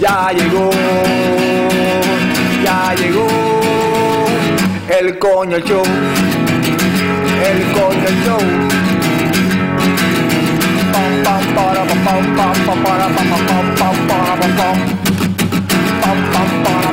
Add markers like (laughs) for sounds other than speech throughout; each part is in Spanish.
Ya llegó, ya llegó el coño show, el coño show. Pam, para, para, pam, para,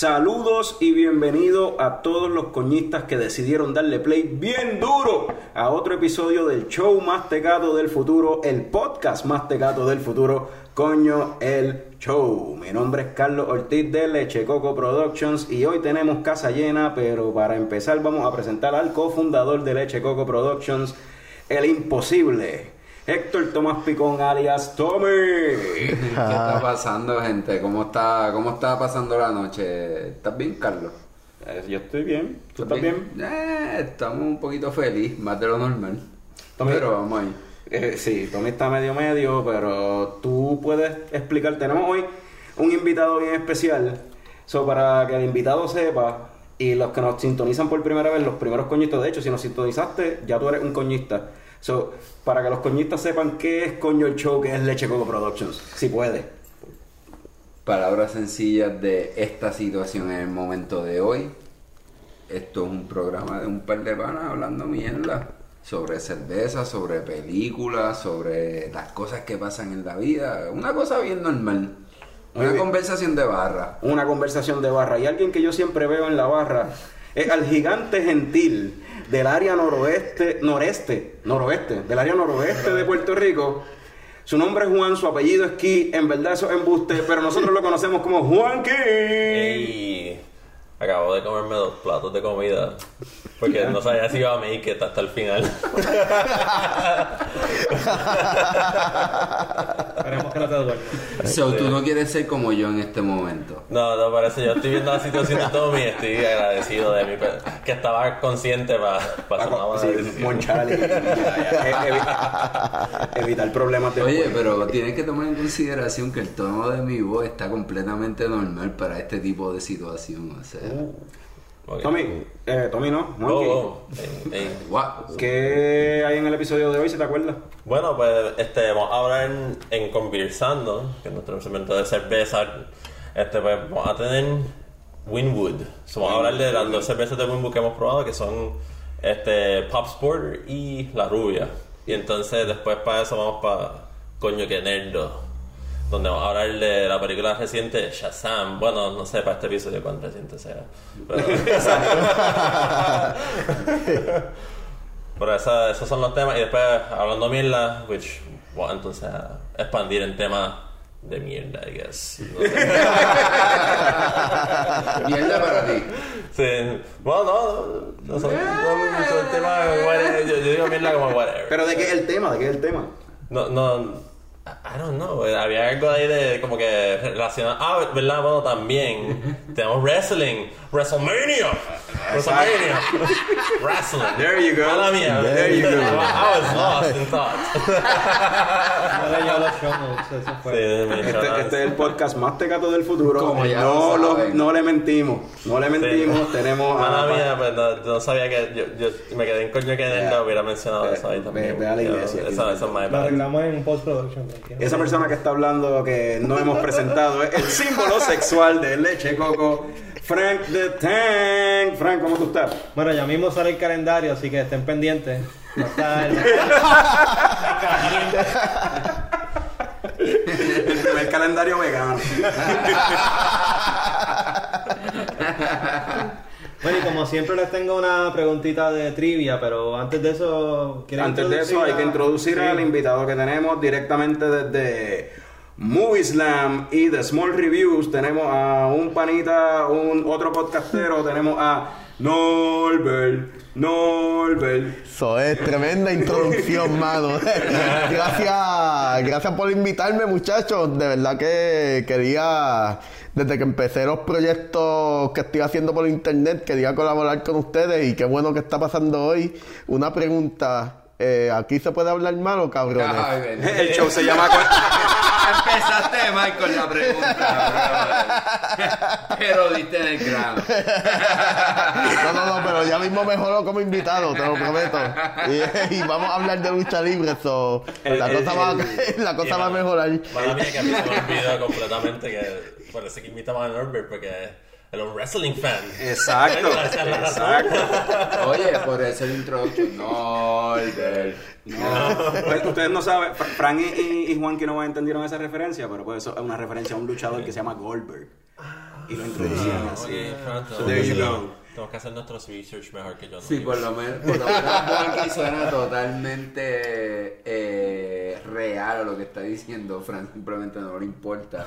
Saludos y bienvenido a todos los coñistas que decidieron darle play bien duro a otro episodio del show más tecato del futuro, el podcast más tecato del futuro, Coño el Show. Mi nombre es Carlos Ortiz de Leche Coco Productions y hoy tenemos casa llena, pero para empezar vamos a presentar al cofundador de Leche Coco Productions, el imposible. Héctor Tomás Picón alias Tommy. ¿Qué está pasando, gente? ¿Cómo está, ¿Cómo está pasando la noche? ¿Estás bien, Carlos? Eh, Yo estoy bien. ¿Tú estás bien? Eh, estamos un poquito feliz, más de lo normal. Tommy. Pero vamos ahí. Eh, sí, Tommy está medio medio, pero tú puedes explicar. Tenemos hoy un invitado bien especial. So, para que el invitado sepa y los que nos sintonizan por primera vez, los primeros coñistas, de hecho, si nos sintonizaste, ya tú eres un coñista. So, para que los coñistas sepan qué es coño el show, qué es Leche Coco Productions, si puede. Palabras sencillas de esta situación en el momento de hoy. Esto es un programa de un par de panas hablando mierda sobre cerveza, sobre películas, sobre las cosas que pasan en la vida. Una cosa bien normal. Muy Una bien. conversación de barra. Una conversación de barra. Y alguien que yo siempre veo en la barra es al gigante gentil del área noroeste, noreste, noroeste, del área noroeste de Puerto Rico. Su nombre es Juan, su apellido es Key, en verdad eso es embuste, pero nosotros lo conocemos como Juan Key. Acabo de comerme dos platos de comida. Porque no sabía si iba a make it hasta el final. Esperemos que no te duele. So, tú no quieres ser como yo en este momento. No, no, parece. Yo estoy viendo la situación de Tommy y estoy agradecido de mí. Que estaba consciente para Para tomar una sí, decisión. monchar y- y evitar problemas de Oye, pero tienes que tomar en consideración que el tono de mi voz está completamente normal para este tipo de situación. O sea, Tommy, eh, Tommy no, Juan Oh, oh. ¿Qué hay en el episodio de hoy, si te acuerdas? Bueno, pues este, vamos a hablar en, en Conversando, que es nuestro segmento de cerveza. Este, pues vamos a tener Winwood. So, vamos a hablar de las dos cervezas de Winwood que hemos probado, que son este, Pop Porter y La Rubia. Y entonces después para eso vamos para Coño que Nerdo, donde vamos a hablar de la película reciente Shazam. Bueno, no sé para este episodio cuán reciente sea. Pero, (laughs) (laughs) Pero esa- esos son los temas. Y después, hablando mierda, which, bueno, entonces a expandir en temas de mierda, I guess. No sé. (laughs) Mierda para ti. Sí, bueno, no, no, son, no mucho el tema, whatever, yo, yo digo mierda como whatever. Pero ¿de qué es el tema? ¿De qué es el tema? No, no, I don't know, había algo ahí de como que relacionado. Ah, ¿verdad? Bueno, también (laughs) tenemos wrestling, WrestleMania, WrestleMania, wrestling. There you go. Mala mía, There you go. I was lost in thought. (laughs) No leyó los show notes, eso fue. Sí, me Este, este es el podcast más tecato del futuro. Como ya no, lo no le mentimos. No le mentimos. Tenemos a. Mala mía, pues no, no sabía que yo, yo me quedé en coño que Yeah. no hubiera mencionado Ve- eso ahí ve- también. ve a la iglesia, Eso, eso es my Lo arreglamos en post-production. Esa persona que está hablando que no hemos presentado es el símbolo sexual de leche coco, Frank the Tank. Frank, ¿cómo tú estás? Bueno, ya mismo sale el calendario, así que estén pendientes. Va a estar- (laughs) El primer calendario vegano. Bueno, y como siempre les tengo una preguntita de trivia, pero antes de eso... ¿quieren Antes de eso hay que introducir Sí. al invitado que tenemos directamente desde Movie Slam y The Small Reviews. Tenemos a un panita, un otro podcastero, (laughs) tenemos a Norbert, Norbert. Eso es tremenda introducción, mano. (laughs) gracias, gracias por invitarme, muchachos. De verdad que quería, desde que empecé los proyectos que estoy haciendo por internet, quería colaborar con ustedes y qué bueno que está pasando hoy. Una pregunta. eh, ¿Aquí se puede hablar malo, cabrones? Ay, bendito. El show se llama... (laughs) Empezaste mal con la pregunta, pero diste en el grano. (laughs) No, no, no, pero ya mismo mejoró como invitado, te lo prometo. Y, y vamos a hablar de lucha libre, so, la El- cosa, va, (laughs) la cosa va a mejorar. Mala mía que a mí se me olvidó completamente que parece que invitamos a Norbert porque era un wrestling fan. Exacto, (laughs) exacto. Oye, por eso el introducción. No. No, pues, ustedes no saben, Fra- Fran y, y, y Juan que no entendieron esa referencia, pero pues eso es una referencia a un luchador que se llama Goldberg. Y lo introducían así. Oye, Fran, So there you go. Tenemos que hacer nuestro research mejor que yo. ¿no? Sí, por lo menos, por lo menos (laughs) suena totalmente eh, real a lo que está diciendo. Fran simplemente no le importa.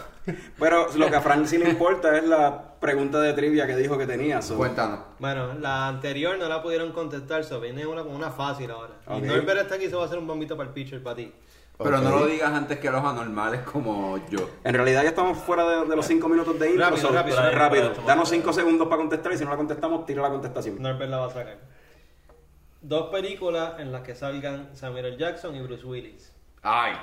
Pero lo que a Frank sí le importa es la pregunta de trivia que dijo que tenía. so- Cuéntanos. Bueno, la anterior no la pudieron contestar, so viene una una fácil ahora. Ok. Y Norbert está aquí, se va a hacer un bombito para el pitcher para ti. Pero no lo digas antes que los anormales como yo. En realidad ya estamos fuera de, de los cinco minutos de intro. Rápido, so- rápido, rápido. rápido. Danos cinco segundos para contestar y si no la contestamos, tira la contestación. Norbert la va a sacar. Dos películas en las que salgan Samuel L. Jackson y Bruce Willis. Ay.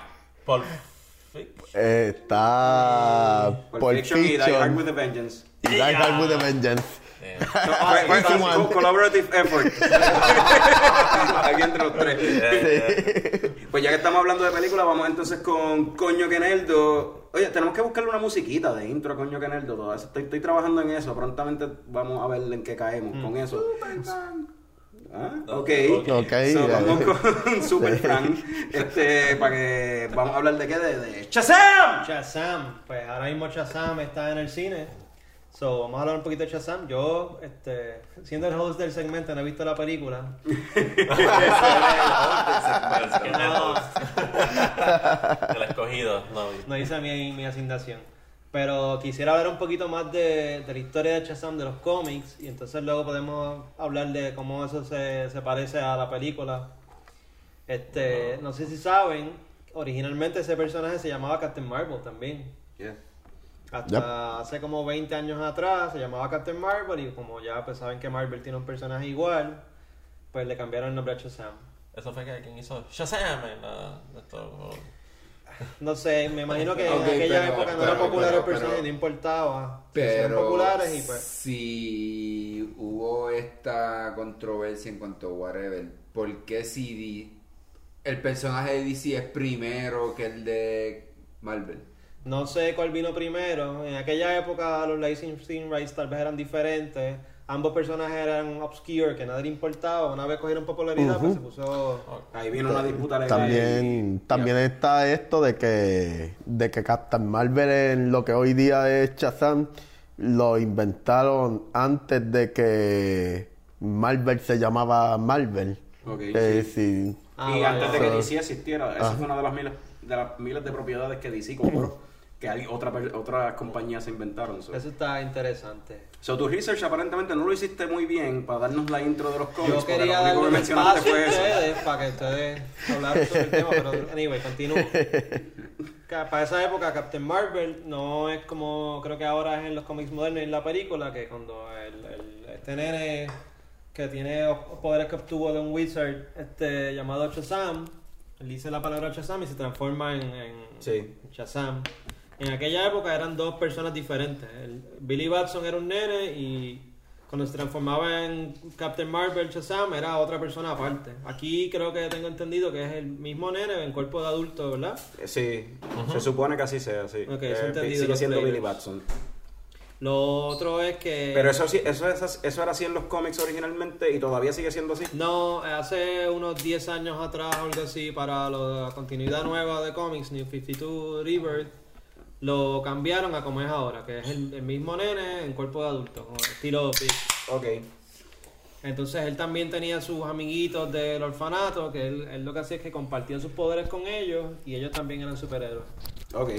Fiction. Eh, está por Fiction y Die Hard with a Vengeance. y Die Hard with a Vengeance. Eh, (laughs) co- Collaborative effort. (laughs) Aquí entre los tres. Pues ya que estamos hablando de películas, vamos entonces con Coño que Nerdo. Oye, tenemos que buscarle una musiquita de intro a Coño que Nerdo. Todo eso. Estoy, estoy trabajando en eso. Prontamente vamos a ver en qué caemos con eso. Ah, ok. Ok, So, vamos con (laughs) Super Frank. Este, para que vamos a hablar de qué? De, de Shazam. Shazam, pues ahora mismo Shazam está en el cine. So, vamos a hablar un poquito de Shazam. Yo, este, siendo el host del segmento, no he visto la película. parece (laughs) que es el host. El escogido. No, No hice mi, mi asignación. Pero quisiera hablar un poquito más de, de la historia de Shazam, de los cómics, y entonces luego podemos hablar de cómo eso se, se parece a la película. Este, no sé si saben, originalmente ese personaje se llamaba Captain Marvel también. Yeah. Hasta hace como 20 años atrás se llamaba Captain Marvel y como ya pues saben que Marvel tiene un personaje igual, pues le cambiaron el nombre a Shazam. Eso fue que quien hizo Shazam en la. esto, No sé, me imagino que en aquella pero- época no pero- era popular pero- el personaje, pero- no importaba. Pero populares y pues... si hubo esta controversia en cuanto a whatever, ¿por qué si di- el personaje de DC es primero que el de Marvel? No sé cuál vino primero. En aquella época los licensing rights tal vez eran diferentes. Ambos personajes eran obscure, que nadie le importaba. Una vez cogieron popularidad, pues se puso... Ahí vino una disputa legal. También, también está esto de que, de que Captain Marvel en lo que hoy día es Shazam lo inventaron antes de que Marvel se llamaba Marvel. Ok, Eh, sí. sí. Ah, y vale, antes de que. DC existiera, esa fue una de las miles de las miles de propiedades que DC compró, que hay otra otras compañías se inventaron. So. Eso está interesante. So, tu research aparentemente no lo hiciste muy bien para darnos la intro de los cómics. Yo quería darle que un mencionaste espacio a fue eso. ustedes para que ustedes hablaran sobre el tema, pero anyway, continúo. (laughs) Para esa época Captain Marvel no es como creo que ahora es en los cómics modernos y en la película, que cuando el, el- este nene que tiene poderes que obtuvo de un wizard este, llamado Shazam, él dice la palabra Shazam y se transforma en, en Sí. Shazam. En aquella época eran dos personas diferentes. El- Billy Batson era un nene y cuando se transformaba en Captain Marvel Shazam era otra persona aparte. Aquí creo que tengo entendido que es el mismo nene en cuerpo de adulto, ¿verdad? Eh, Sí, se supone que así sea, sí. Eh, eso sigue siendo. Billy Batson. Lo otro es que... Pero eso, sí, eso, eso, eso era así en los cómics originalmente y todavía sigue siendo así. No, hace unos 10 años atrás o algo así, para lo- la continuidad nueva de cómics, New 52 Rebirth, lo cambiaron a como es ahora, que es el, el mismo nene en cuerpo de adulto, como estilo Big. Ok. Entonces él también tenía sus amiguitos del orfanato, que él, él lo que hacía es que compartía sus poderes con ellos y ellos también eran superhéroes. Ok.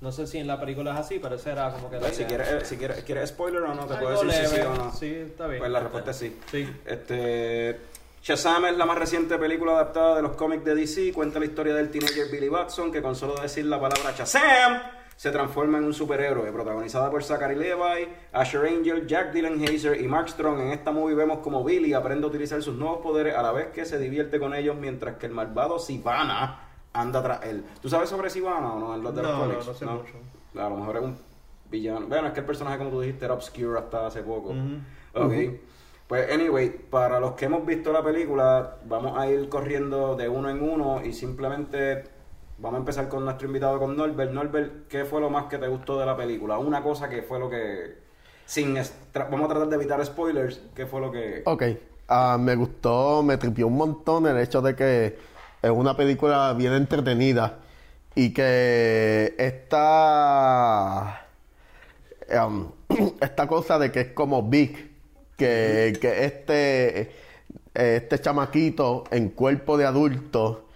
No sé si en la película es así, pero esa era como que la Pues, si idea. quieres, eh, si quieres, ¿quieres spoiler o no, te Algo puedo decir si sí o no. Sí, está bien. Pues la respuesta es sí. Sí. Este, Shazam es la más reciente película adaptada de los cómics de DC. Cuenta la historia del teenager Billy Batson, que con solo decir la palabra Shazam se transforma en un superhéroe. Protagonizada por Zachary Levi, Asher Angel, Jack Dylan Hazer y Mark Strong. En esta movie vemos como Billy aprende a utilizar sus nuevos poderes a la vez que se divierte con ellos, mientras que el malvado Sivana anda tras él. ¿Tú sabes sobre Sivana o no? En los de los No, no, mucho. A lo mejor es un villano. Bueno, es que el personaje, como tú dijiste, era obscure hasta hace poco. Ok. Pues, anyway, para los que hemos visto la película, vamos a ir corriendo de uno en uno y simplemente vamos a empezar con nuestro invitado, con Norbert. Norbert, ¿qué fue lo más que te gustó de la película? Una cosa que fue lo que. Sin vamos a tratar de evitar spoilers. ¿Qué fue lo que.? Ok, ah, me gustó, me tripió un montón el hecho de que es una película bien entretenida y que esta, (clears throat) esta cosa de que es como Big, que, que este, este chamaquito en cuerpo de adulto,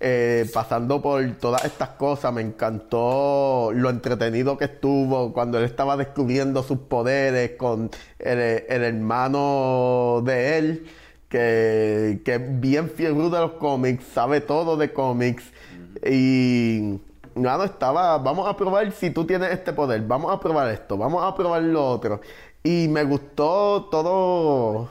eh, pasando por todas estas cosas, me encantó lo entretenido que estuvo cuando él estaba descubriendo sus poderes con el, el hermano de él, que, que es bien fiebre de los cómics, sabe todo de cómics y nada, estaba, vamos a probar si tú tienes este poder, vamos a probar esto, vamos a probar lo otro. Y me gustó todo,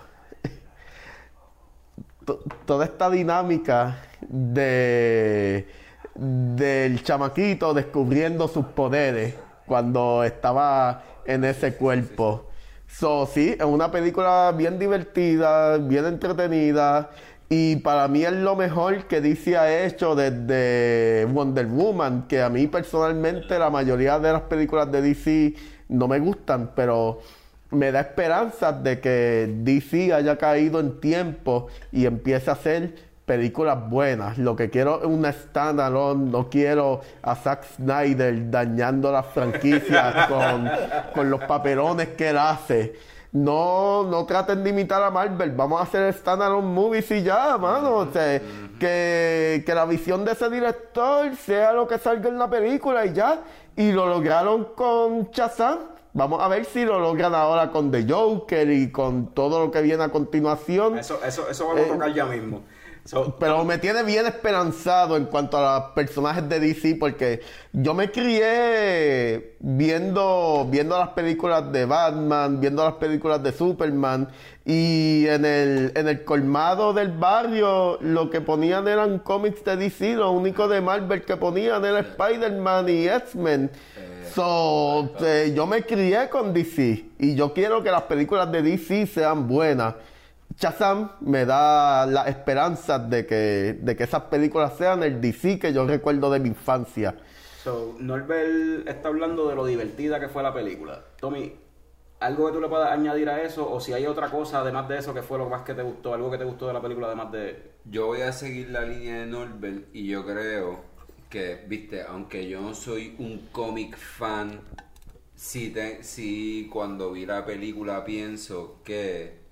to- toda esta dinámica de del chamaquito descubriendo sus poderes cuando estaba en ese cuerpo. So, sí, es una película bien divertida, bien entretenida y para mí es lo mejor que DC ha hecho desde Wonder Woman, que a mí personalmente la mayoría de las películas de DC no me gustan, pero me da esperanza de que DC haya caído en tiempo y empiece a hacer películas buenas. Lo que quiero es una standalone, no quiero a Zack Snyder dañando las franquicias (laughs) con, con los papelones que él hace. No, no traten de imitar a Marvel, vamos a hacer standalone movies y ya, mano. O sea, que, que la visión de ese director sea lo que salga en la película y ya. Y lo lograron con Shazam. Vamos a ver si lo logran ahora con The Joker y con todo lo que viene a continuación. Eso, eso, eso vamos a Eh, tocar ya mismo. So, Pero me tiene bien esperanzado en cuanto a los personajes de DC porque yo me crié viendo, viendo las películas de Batman, viendo las películas de Superman y en el, en el colmado del barrio lo que ponían eran cómics de DC, lo único de Marvel que ponían era Spider-Man y X-Men. So, eh, yo me crié con DC y yo quiero que las películas de DC sean buenas. Shazam me da la esperanza de que, de que esas películas sean el DC que yo recuerdo de mi infancia. So, Norbert está hablando de lo divertida que fue la película. Tommy, ¿algo que tú le puedas añadir a eso? O si hay otra cosa además de eso que fue lo más que te gustó, algo que te gustó de la película además de... Yo voy a seguir la línea de Norbert y yo creo que, viste, aunque yo no soy un cómic fan, sí, te- sí cuando vi la película pienso que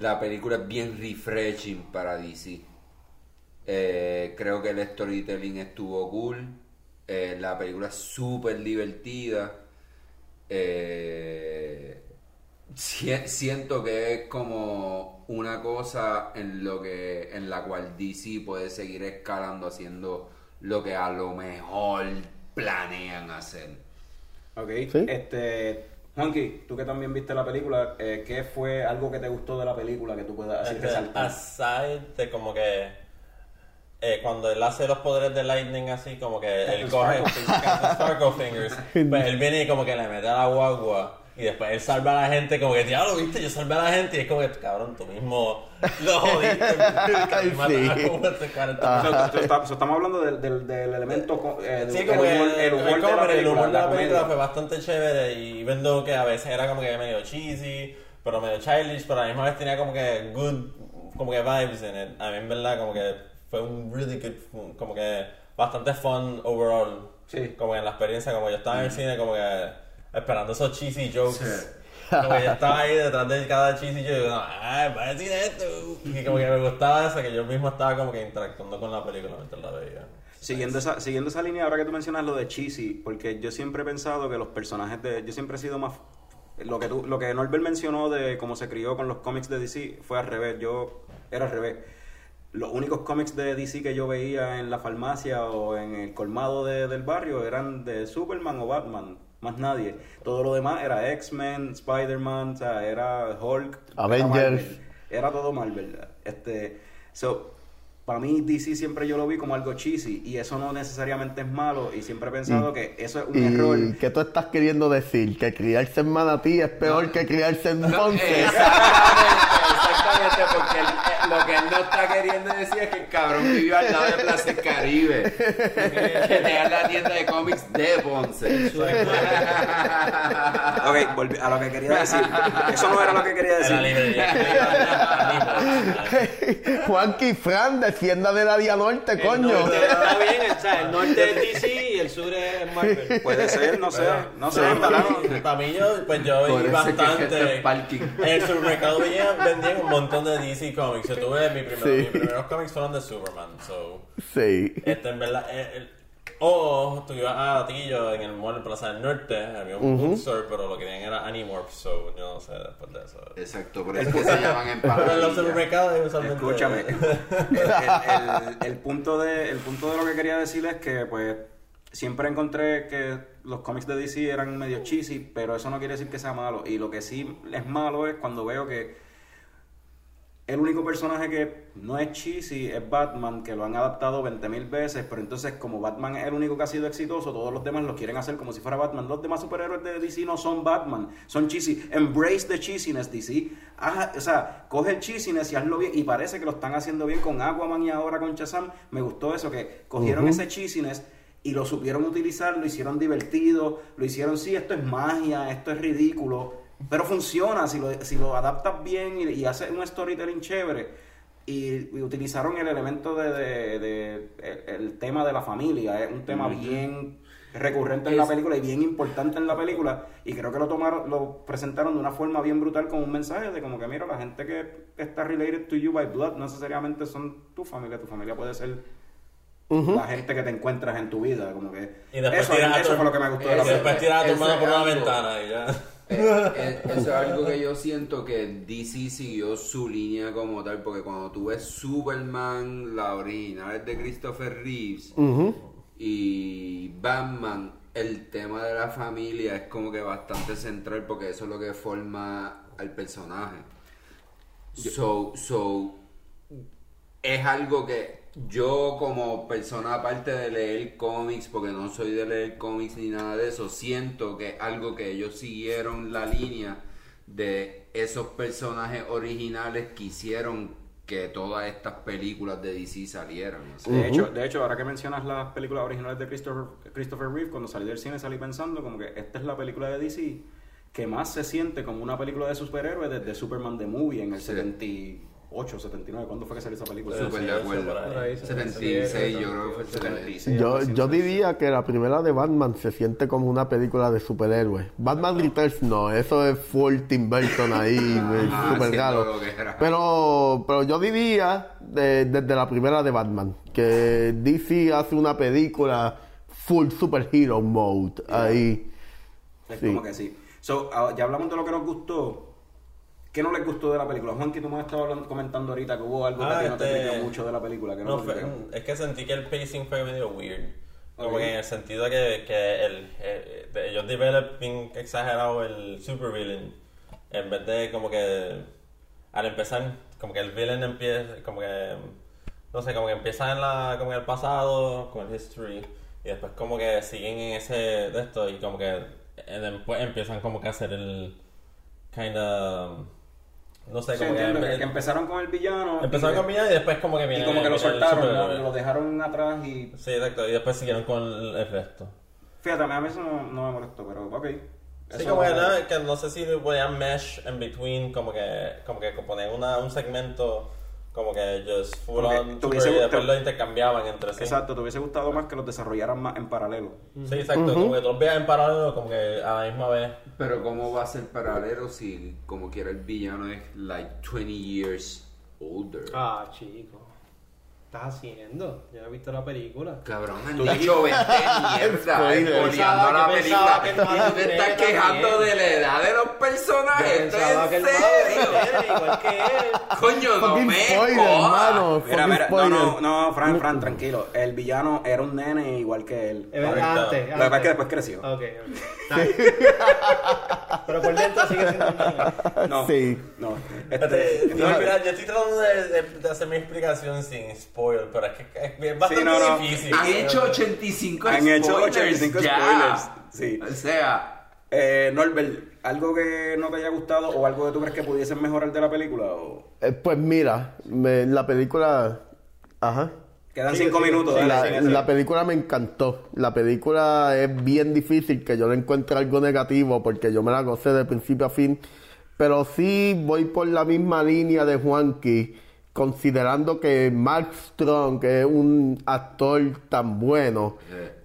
la película es bien refreshing para DC. Eh, creo que el storytelling estuvo cool. eh, la película es súper divertida. Eh, si- siento que es como una cosa en lo que en la cual DC puede seguir escalando haciendo lo que a lo mejor planean hacer. Ok, Sí. este... Juanqui, tú que también viste la película, eh, ¿qué fue algo que te gustó de la película que tú puedas así Este, resaltar? aside de como que eh, cuando él hace los poderes de Lightning así, como que él coge Sparkle Fingers, (laughs) pues él viene y como que le mete a la guagua y después él salva a la gente, como que, diablo, viste, yo salvé a la gente y es como que, cabrón, tú mismo lo jodiste, (laughs) mataron Sí. (laughs) como este 40 So, so, está- so, estamos hablando del, del, del elemento... eh, Sí, como el que humor, el, el humor el de la comedy, el película, humor de la película fue bastante chévere y viendo que a veces era como que medio cheesy, pero medio childish, pero a la misma vez tenía como que good, como que vibes en it. A mí en verdad como que fue un really good, como que bastante fun overall. Sí. Como que en la experiencia, como yo estaba en el cine como que esperando esos cheesy jokes. Como que yo estaba ahí detrás de cada cheesy joke y yo, ay, va a decir esto. Y como que me gustaba eso, que yo mismo estaba como que interactuando con la película mientras la veía. Siguiendo esa, siguiendo esa línea, ahora que tú mencionas lo de cheesy, porque yo siempre he pensado que los personajes de... Yo siempre he sido más... Lo que, tú, lo que Norbert mencionó de cómo se crió con los cómics de DC fue al revés. Yo era al revés. Los únicos cómics de DC que yo veía en la farmacia o en el colmado de- del barrio eran de Superman o Batman. Más nadie. Todo lo demás era X-Men, Spider-Man, o sea, era Hulk. era Avengers. Marvel. Era todo Marvel. Este, so, para mí DC siempre yo lo vi como algo cheesy y eso no necesariamente es malo y siempre he pensado que eso es un error. ¿Y qué tú estás queriendo decir? ¿Que criarse en Manatí es peor que criarse en Ponce? Exactamente, exactamente, porque eh, lo que él no está queriendo decir es que el cabrón vivió al lado de Plaza del Caribe. que tenía la tienda de cómics de Ponce. Ok, volví- a lo que quería decir. Eso no era lo que quería la decir. Juanqui Fran, defienda del área norte, El coño. norte está bien, o sea, el norte es DC y el sur es Marvel. Puede ser, no sé, no sé, para, para mí yo, pues yo vi bastante. este. En el supermercado vendían un montón de DC Comics. Yo tuve mi primer, Sí. mis primeros cómics fueron de Superman. So, Sí. este en verdad. eh, el- o tú ibas a Atillo en el mall en Plaza del Norte, había un bookstore, pero lo que tenían era Animorph, so yo no sé después de eso. Exacto, por eso es que se llaman (laughs) Pero en los supermercados usualmente. Escúchame. El, (laughs) el- el- el punto de, el punto de lo que quería decir es que, pues, siempre encontré que los cómics de DC eran medio cheesy, pero eso no quiere decir que sea malo. Y lo que sí es malo es cuando veo que el único personaje que no es cheesy es Batman, que lo han adaptado 20.000 veces, pero entonces como Batman es el único que ha sido exitoso, todos los demás lo quieren hacer como si fuera Batman. Los demás superhéroes de DC no son Batman, son cheesy. Embrace the cheesiness, DC. Haz- o sea, coge el cheesiness y hazlo bien. Y parece que lo están haciendo bien con Aquaman y ahora con Shazam. Me gustó eso, que cogieron ese cheesiness y lo supieron utilizar, lo hicieron divertido, lo hicieron, sí, esto es magia, esto es ridículo, pero funciona si lo, si lo adaptas bien y, y haces un storytelling chévere. Y, y utilizaron el elemento de, de- de- el, el tema de la familia, es un tema bien recurrente en la película y bien importante en la película y creo que lo tomaron lo presentaron de una forma bien brutal con un mensaje de como que mira la gente que está related to you by blood no necesariamente son tu familia tu familia puede ser la gente que te encuentras en tu vida como que Y después eso, tiras a eso tu- fue lo que me gustó de Y la película después tiras a tu hermano por una ventana y ya. Eh, eh, eso es algo que yo siento que DC siguió su línea como tal, porque cuando tú ves Superman, la original es de Christopher Reeves, y Batman, el tema de la familia es como que bastante central, porque eso es lo que forma al personaje. So, so, es algo que yo como persona aparte de leer cómics, porque no soy de leer cómics ni nada de eso, siento que algo que ellos siguieron la línea de esos personajes originales que hicieron que todas estas películas de DC salieran. De hecho, de hecho, ahora que mencionas las películas originales de Christopher, Christopher Reeve, cuando salí del cine salí pensando como que esta es la película de DC que más se siente como una película de superhéroes desde Superman the Movie en el Sí. 78, 79. ¿Cuándo fue que salió esa película? Súper de acuerdo. Por ahí, 76 yo creo que fue el 76. Yo, diría que la primera de Batman se siente como una película de superhéroes. Batman Returns no, eso es full Tim Burton ahí, Ajá, super raro. Pero, pero yo diría de- desde la primera de Batman que DC hace una película full superhero mode ahí. Es Sí. como que sí. So, ah, ya hablamos de lo que nos gustó. ¿Qué no les gustó de la película? Juanqui, tú me estabas comentando ahorita que hubo algo que Ah, ti no te este- tripió mucho de la película. Que no, No, te fue- tripió. es que sentí que el pacing fue medio weird. Como que en el sentido de que, que el, eh, ellos develop bien exagerado el supervillain. En vez de como que al empezar, como que el villain empieza, como que, no sé, como que empieza en, la, como en el pasado, con el history, y después como que siguen en ese de esto y como que después empiezan como que a hacer el kinda, no sé, como que, que, que empezaron con el villano. empezaron y, con Villano y después como que y viene como que lo el soltaron, lo dejaron atrás y Sí, exacto. Y después siguieron con el, el resto. Fíjate, a mí eso no, no me molestó, pero ok. Sí, como que, no, que no sé si podían mesh in between, como que, como que poner una, un segmento como que just full Como que on tuviese super y gustado- después lo intercambiaban entre sí. Exacto, te hubiese gustado más que los desarrollaran más en paralelo. Sí, exacto. Como que tú los veas en paralelo, como que a la misma vez. Pero ¿cómo va a ser paralelo si como quiera el villano es like 20 years older? Ah, chico. Estás haciendo? Yo no he visto la película. Cabrón, han dicho 20 mierda, espoleando la película. que Y tú te estás nene quejando de la edad de los personajes. Yo ¿Esto pensaba es que el en serio? nene, igual que él. Coño, no me hermano. Mira, mira, no, no, no, Fran, Fran, tranquilo. El villano era un nene igual que él. Es verdad, Correcto. antes, Lo que pasa es que después creció. Ok. (laughs) Pero por dentro sigue siendo un niño. No, Sí. no. Este, Este, no, mira, yo estoy tratando de, de- de hacer mi explicación sin spoiler, pero es que es, bastante no, no. difícil. Han hecho 85 Han hecho spoilers 85 ya. spoilers, sí. O sea, eh, Norbert, ¿algo que no te haya gustado o algo que tú crees que pudiesen mejorar de la película? O... Eh, pues mira, me- la película... Ajá. Quedan Sigue, cinco sigue. minutos. Sí, dale, La, la película me encantó. La película es bien difícil que yo le encuentre algo negativo porque yo me la gocé de principio a fin. Pero sí voy por la misma línea de Juanqui, considerando que Mark Strong, que es un actor tan bueno,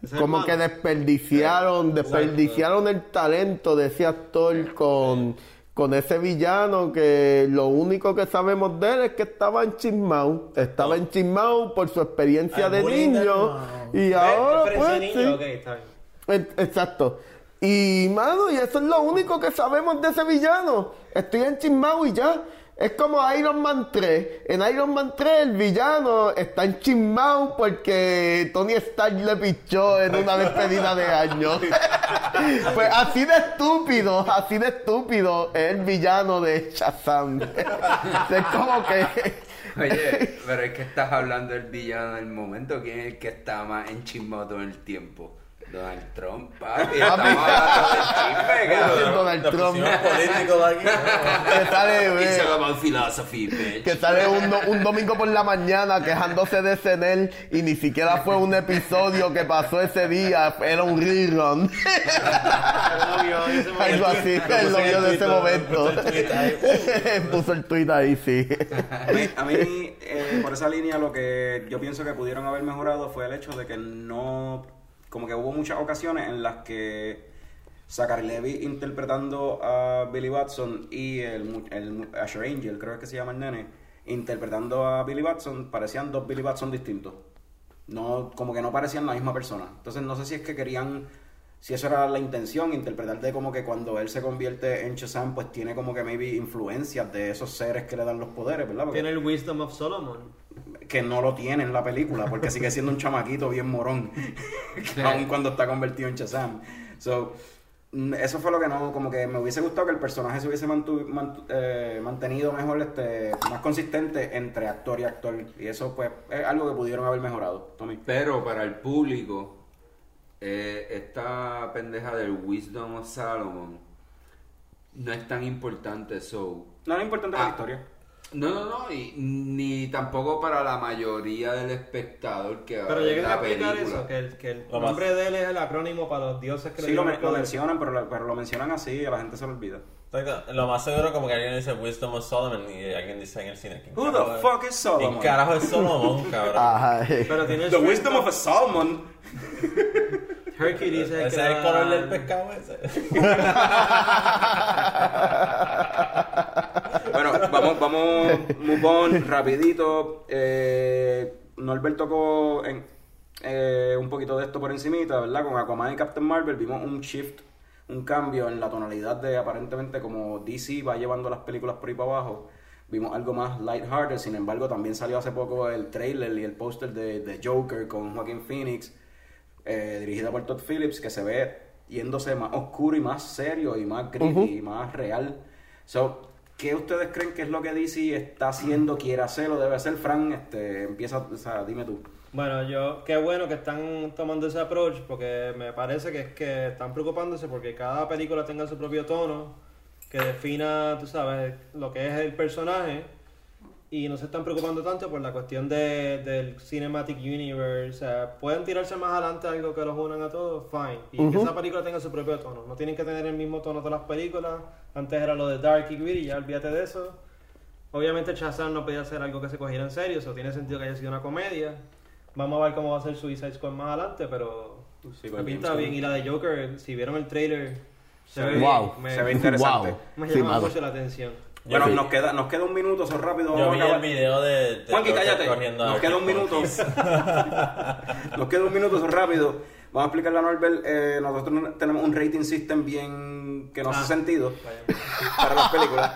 es como que desperdiciaron, desperdiciaron el talento de ese actor con, con ese villano que lo único que sabemos de él es que estaba enchismado. Estaba enchismado por su experiencia de niño. Y ahora pues sí. Exacto. Y, mano, y eso es lo único que sabemos de ese villano. Estoy enchismado y ya. Es como Iron Man 3. En Iron Man 3 el villano está enchismado porque Tony Stark le pichó en una despedida de año. (laughs) pues así de estúpido, así de estúpido es el villano de Shazam. (laughs) que... oye, pero es que estás hablando del villano del momento. ¿Quién es el que está más enchismado todo el tiempo? Donald Trump, papi. Estamos hablando del chisme, cabrón. Donald Trump. pusimos políticos de aquí. ¿no? que sale, It's about philosophy, bitch. que sale un, un domingo por la mañana quejándose de SNL y ni siquiera fue un episodio que pasó ese día, era un rerun. Algo así, él lo vio de ese momento. Puso el tweet ahí. (laughs) Puso el tweet ahí, sí. A mí, a mí, eh, por esa línea, lo que yo pienso que pudieron haber mejorado fue el hecho de que no. Como que hubo muchas ocasiones en las que Zachary Levy interpretando a Billy Watson y el, el Asher Angel, creo que se llama el nene, interpretando a Billy Watson, parecían dos Billy Watson distintos. No, como que no parecían la misma persona. Entonces no sé si es que querían, si eso era la intención, interpretarte como que cuando él se convierte en Shazam, pues tiene como que maybe influencias de esos seres que le dan los poderes, ¿verdad? Porque- Tiene el Wisdom of Solomon. Que no lo tiene en la película, porque sigue siendo un chamaquito bien morón, (laughs) aun cuando está convertido en Shazam. So, mm, eso fue lo que no, como que me hubiese gustado que el personaje se hubiese mantu- mantu- eh, mantenido mejor, este, más consistente entre actor y actor. Y eso, pues, es algo que pudieron haber mejorado, Tommy. Pero para el público, eh, esta pendeja del Wisdom of Solomon no es tan importante. So. No era importante la Ah. historia. No, no, no, y, ni tampoco para la mayoría del espectador que va a Pero ver lleguen a la explicar película. eso, que el, que el Lo más- nombre de él es el acrónimo para los dioses que le lo, dieron me- el lo poder. mencionan, pero lo, pero lo mencionan así y a la gente se lo olvida. Exacto. Lo más seguro como que alguien dice Wisdom of Solomon y alguien dice en el cine. ¿quién Who carajo the es? fuck is Solomon? ¿Quién carajo es Solomon, (laughs) cabrón? Ajá. Pero tiene el The wisdom of a Solomon. (laughs) Hercules es el ¿Ese que es el color del pescado ese? Bueno, vamos, vamos, move on, rapidito. Eh, Norbert tocó en, eh, un poquito de esto por encimita, ¿verdad? Con Aquaman y Captain Marvel vimos un shift, un cambio en la tonalidad de aparentemente como DC va llevando las películas por ahí para abajo. Vimos algo más lighthearted, sin embargo también salió hace poco el trailer y el póster de, de Joker con Joaquin Phoenix, eh, dirigida por Todd Phillips, que se ve yéndose más oscuro y más serio y más gritty y más real. So, ¿Qué ustedes creen que es lo que DC está haciendo, quiere hacer o debe hacer? Fran, este, empieza, o sea, dime tú. Bueno, yo, qué bueno que están tomando ese approach porque me parece que es que están preocupándose porque cada película tenga su propio tono que defina, tú sabes, lo que es el personaje y no se están preocupando tanto por la cuestión de, del Cinematic Universe. O sea, pueden tirarse más adelante algo que los unan a todos, fine. Y que esa película tenga su propio tono. No tienen que tener el mismo tono todas las películas. Antes era lo de Dark y Gritty, ya olvídate de eso. Obviamente Shazam no podía ser algo que se cogiera en serio, eso tiene sentido que haya sido una comedia. Vamos a ver cómo va a ser Suicide Squad más adelante, pero Sí, me pinta bien. Y la de Joker, si vieron el trailer, se ve. Wow. Me, Se ve interesante. Wow. me Sí, llama mano. mucho la atención. Bueno, nos queda, nos queda un minuto, eso rápido. Yo vi el video de. de Juanqui, cállate. (laughs) Nos queda un minuto. Nos queda un minuto, eso rápido. Vamos a explicarle a Norbert. eh, nosotros tenemos un rating system bien que no hace sentido para las películas.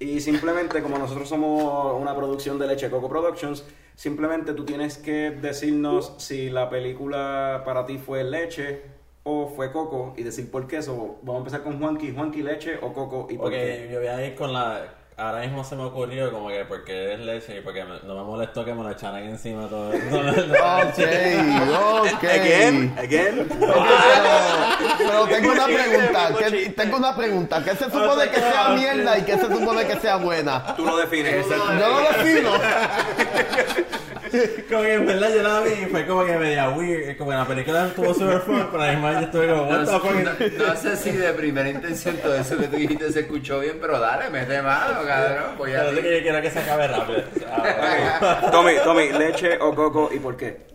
Y simplemente, como nosotros somos una producción de Leche Coco Productions, simplemente tú tienes que decirnos si la película para ti fue leche o fue coco y decir por qué. So, vamos a empezar con Juanqui. Juanqui, leche o coco y por qué. Porque yo voy a ir con la. Ahora mismo se me ocurrió como que porque es leche y porque me- no me molestó que me lo echaran encima todo. No, no, no. Ok, ok. Again, again. Ok, pero, pero tengo una pregunta. ¿qué- tengo una pregunta. ¿Qué se supone que sea mierda y qué se supone que sea buena? Tú lo defines. Yo lo defino. (laughs) (laughs) Como que en verdad yo la vi y fue como que media weird. Como que la película estuvo super fun, pero además yo estuve como, what No, the fuck. no- no sé si de primera intención todo eso que tú dijiste se escuchó bien, pero dale, mete mano, cabrón. Voy a Pero que yo quiero que se acabe rápido. Ah. (laughs) Tommy, Tommy, leche o coco y por qué.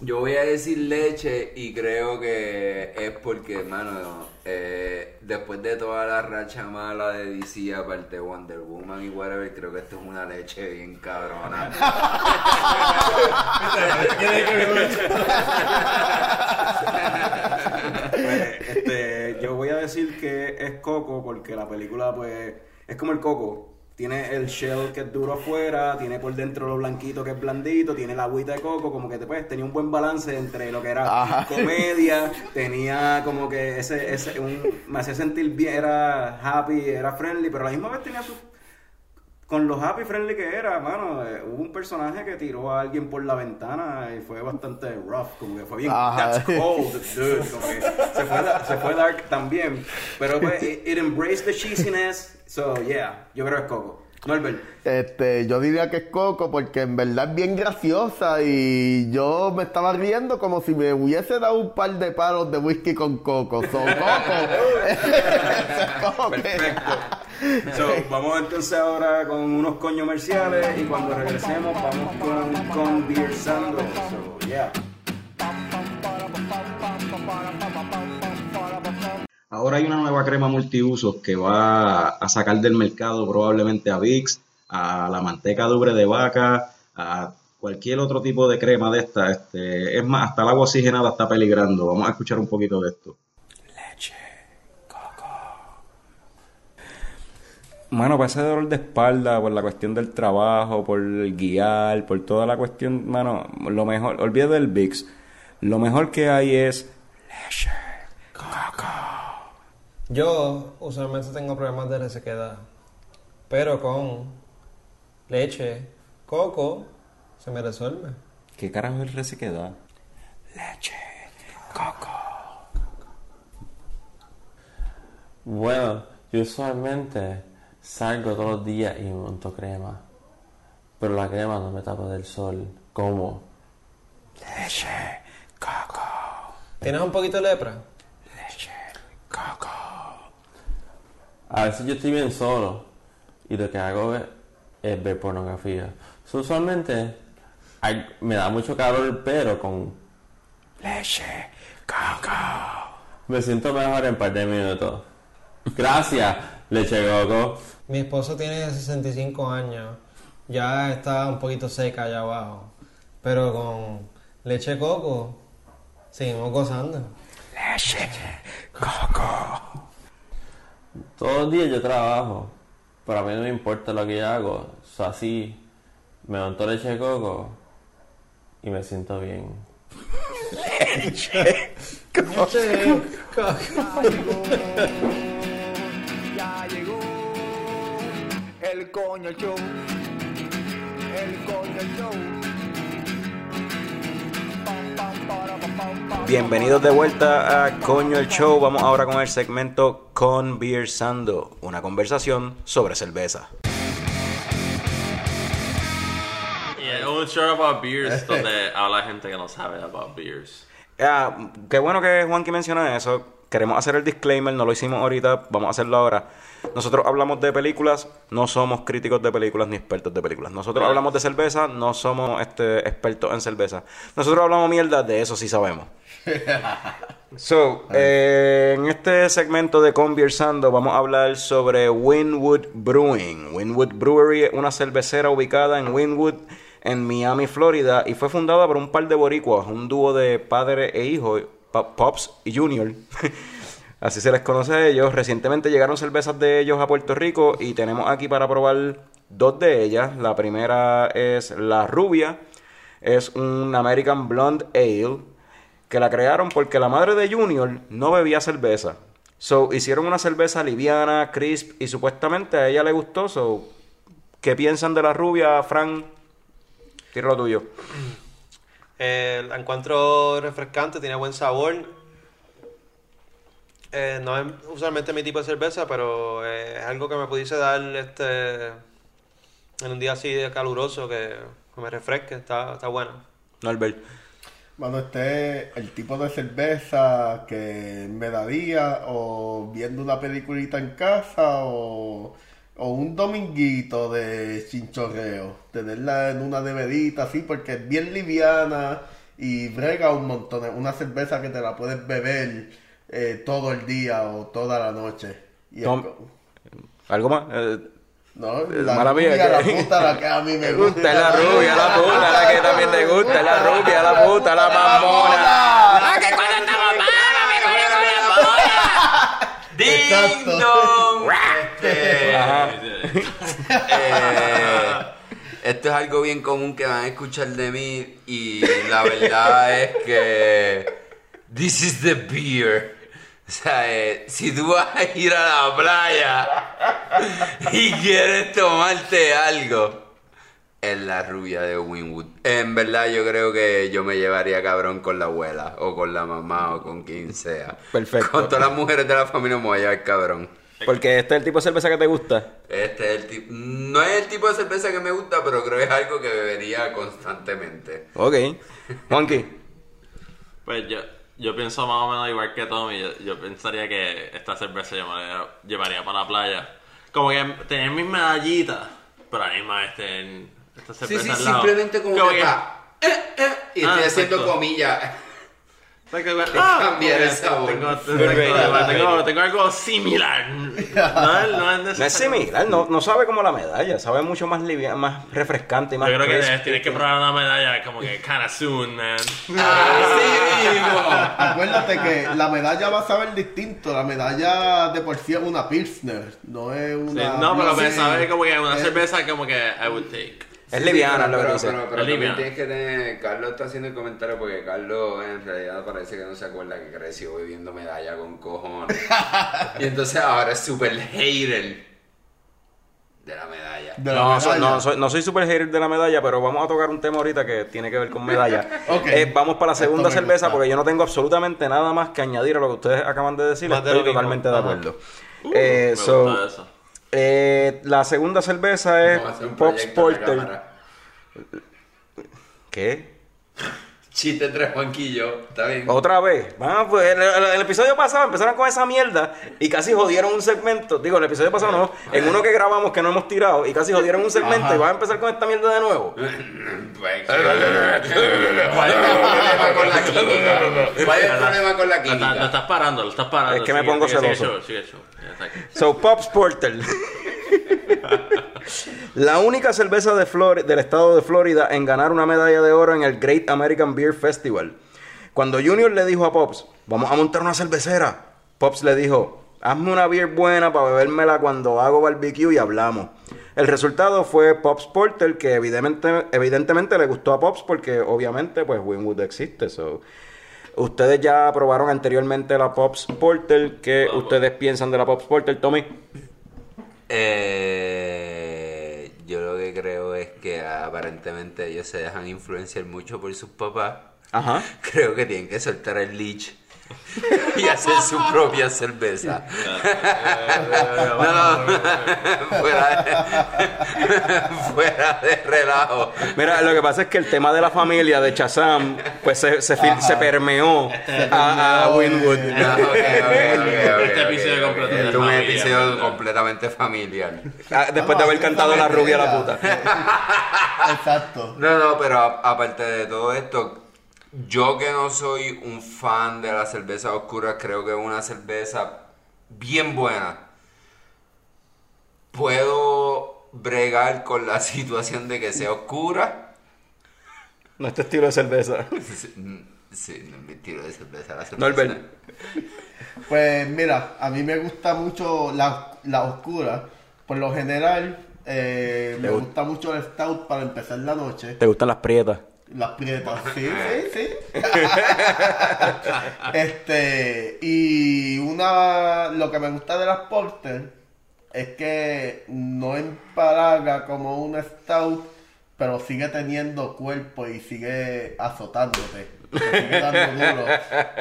Yo voy a decir leche y creo que es porque, hermano, eh, después de toda la racha mala de DC, aparte de Wonder Woman y whatever, creo que esto es una leche bien cabrona. Pues, este, yo voy a decir que es coco porque la película, pues, es como el coco. Tiene el shell que es duro afuera, tiene por dentro lo blanquito que es blandito, tiene la agüita de coco, como que pues, tenía un buen balance entre lo que era Ajá. comedia, tenía como que ese, ese un- me hacía sentir bien, era happy, era friendly, pero a la misma vez tenía su con lo happy friendly que era, mano, eh, hubo un personaje que tiró a alguien por la ventana y fue bastante rough, como que fue bien, Ajá. that's (laughs) cold, dude, como que se fue, da- se fue dark también, pero pues, it, it embraced the cheesiness, so yeah, yo creo que es Coco. Norbert, Este, yo diría que es Coco porque en verdad es bien graciosa y yo me estaba riendo como si me hubiese dado un par de palos de whisky con coco. So, Coco. (laughs) Perfecto. So, vamos entonces ahora con unos coños comerciales y cuando regresemos vamos con, con Beer Sando, so yeah. Ahora hay una nueva crema multiusos que va a sacar del mercado probablemente a Vicks, a la manteca de de vaca, a cualquier otro tipo de crema de esta. Este, es más, hasta el agua oxigenada está peligrando. Vamos a escuchar un poquito de esto. Leche, coco. Mano, para ese dolor de espalda, por la cuestión del trabajo, por el guiar, por toda la cuestión, mano, lo mejor, olvídate del VIX. Lo mejor que hay es leche, coco. Yo usualmente tengo problemas de resequedad, pero con leche, coco, se me resuelve. ¿Qué carajo es resequedad? Leche, coco. Bueno, yo usualmente salgo todos los días y monto crema. Pero la crema no me tapa del sol. ¿Cómo? Leche, coco, ¿Tienes un poquito de lepra? leche, coco. A veces yo estoy bien solo y lo que hago es, es ver pornografía. So, usualmente hay- me da mucho calor, pero con Leche, coco. me siento mejor en un par de minutos. Gracias, leche coco. Mi esposo tiene 65 años, ya está un poquito seca allá abajo, pero con leche coco seguimos gozando. Leche, coco. Todos los días yo trabajo, pero a mí no me importa lo que yo hago. So, así me monto leche de coco y me siento bien. Leche coco. Ya llegó el coño show. El coño show. Bienvenidos de vuelta a Coño el Show. Vamos ahora con el segmento Conversando, una conversación sobre cerveza. Y es un show about beers (laughs) donde habla gente que no sabe about beers. Ah, qué bueno que Juanqui menciona eso. Queremos hacer el disclaimer, no lo hicimos ahorita, vamos a hacerlo ahora. Nosotros hablamos de películas, no somos críticos de películas ni expertos de películas. Nosotros hablamos de cerveza, no somos este, expertos en cerveza. Nosotros hablamos mierda, de eso sí sabemos. (laughs) So, eh, en este segmento de Conversando vamos a hablar sobre Winwood Brewing. Winwood Brewery es una cervecera ubicada en Winwood, en Miami, Florida, y fue fundada por un par de boricuas, un dúo de padre e hijo, Pops y Junior. (laughs) Así se les conoce a ellos. Recientemente llegaron cervezas de ellos a Puerto Rico y tenemos aquí para probar dos de ellas. La primera es la rubia. Es un American Blonde Ale que la crearon porque la madre de Junior no bebía cerveza. So, hicieron una cerveza liviana, crisp y supuestamente a ella le gustó. So, ¿qué piensan de la rubia, Fran? Tira lo tuyo. (clears throat) Eh, la encuentro refrescante, tiene buen sabor. Eh, no es usualmente mi tipo de cerveza, pero eh, es algo que me pudiese dar este en un día así de caluroso que, que me refresque. Está, está bueno. Norbert. Bueno, este es el tipo de cerveza que me daría o viendo una peliculita en casa o, o un dominguito de chinchorreo. Tenerla en una neverita así porque es bien liviana y brega un montón. Una cerveza que te la puedes beber eh, todo el día o toda la noche. Y Tom- ¿Algo más? Eh, no, la mía, rubia, la puta, la que a mí me gusta. gusta la rubia, la puta, la que también te gusta, la rubia, la puta, la mamona. ¡Ah, que cuando estamos ¡Ding Exacto. dong! Este, eh, esto es algo bien común que van a escuchar de mí y la verdad es que this is the beer. O sea, eh, si tú vas a ir a la playa y quieres tomarte algo, es la rubia de Winwood. En verdad yo creo que yo me llevaría cabrón con la abuela o con la mamá o con quien sea. Perfecto. Con todas las mujeres de la familia me voy a llevar cabrón. Porque este es el tipo de cerveza que te gusta. Este es el tipo, no es el tipo de cerveza que me gusta, pero creo que es algo que bebería constantemente. Ok. Monkey. Pues yo, yo pienso más o menos igual que Tommy. Yo, yo pensaría que esta cerveza la llevaría para la playa. Como que tener mis medallitas, pero a la misma vez tener esta Sí, cerveza sí, al lado. simplemente como, que, pa- eh, eh, y Ah, estoy haciendo comillas. Ah, cambiar el sabor. Tengo, Good tengo, radio, tengo, tengo algo similar. No es, no es No es similar, no, no sabe como la medalla, sabe mucho más liviana, más refrescante y más Yo creo que crisp. tienes, tienes que probar una medalla como que kinda soon, man. (laughs) Mismo. Acuérdate que la medalla va a saber distinto. La medalla de por sí es una Pilsner, no es Sí, una. no, pero pensaba es como que una cerveza como que I would take. Es liviana, pero, lo que pero, dice. pero, también tienes que tener. Carlos está haciendo el comentario porque Carlos en realidad parece que no se acuerda que creció bebiendo medalla con cojones. (laughs) y entonces ahora es super hater de la medalla. de la No, so- no, soy, no soy super hater de la medalla, pero vamos a tocar un tema ahorita que tiene que ver con medalla. (laughs) Eh, vamos para la segunda cerveza gusta. porque yo no tengo absolutamente nada más que añadir a lo que ustedes acaban de decir. Más de Estoy lo mismo. totalmente de acuerdo. Uh, Eh, me so, gusta eso. Eh, la segunda cerveza es un Pops la Porter. ¿Qué? Chiste entre Juanquillo, está bien. Otra vez. Vamos, pues, el, el- el episodio pasado empezaron con esa mierda y casi jodieron un segmento. Digo, el episodio pasado no, en uno que grabamos que no hemos tirado y casi jodieron un segmento Ajá. y van a empezar con esta mierda de nuevo. ¿Cuál es el problema con la química? ¿Cuál es el problema con la Lo estás, lo química? estás parando, lo estás parando. Es que me Sigue, pongo sigue, sigue celoso. So, Pops Porter. La única cerveza del estado de Florida en ganar una medalla de oro en el Great American Beer Festival. Cuando Junior le dijo a Pops, vamos a montar una cervecera, Pops le dijo, hazme una beer buena para bebérmela cuando hago barbecue y hablamos. El resultado fue Pops Porter, que evidentemente, le gustó a Pops porque obviamente pues Winwood existe. Ustedes ya probaron anteriormente la Pops Porter. ¿Qué ustedes piensan de la Pops Porter, Tommy? Eh, yo lo que creo es que aparentemente ellos se dejan influenciar mucho por sus papás. Ajá. (laughs) Creo que tienen que soltar el leech (laughs) y hacer su propia cerveza. (laughs) No, no, (laughs) fuera de, fuera de relajo. Mira, lo que pasa es que el tema de la familia de Chazam, pues se, se, permeó a, a Winwood. Ok, Este episodio completo Este es un episodio completamente familiar. Ah, Después de haber cantado la rubia la puta. Exacto. No, no, pero a- aparte de todo esto, Yo que no soy un fan de la cerveza oscura, creo que es una cerveza bien buena. Puedo bregar con la (laughs) situación de que sea oscura. No es tu estilo de cerveza. Sí, no es mi estilo de cerveza. La cerveza. Norbert. Pues mira, a mí me gusta mucho la, la oscura. Por lo general, eh, me gusta mucho el stout para empezar la noche. ¿Te gustan las prietas? Las prietas, (laughs) sí, sí, sí. (laughs) este, y una, lo que me gusta de las porter es que no empalaga como un stout, pero sigue teniendo cuerpo y sigue azotándote. Te sigue dando (laughs) duro.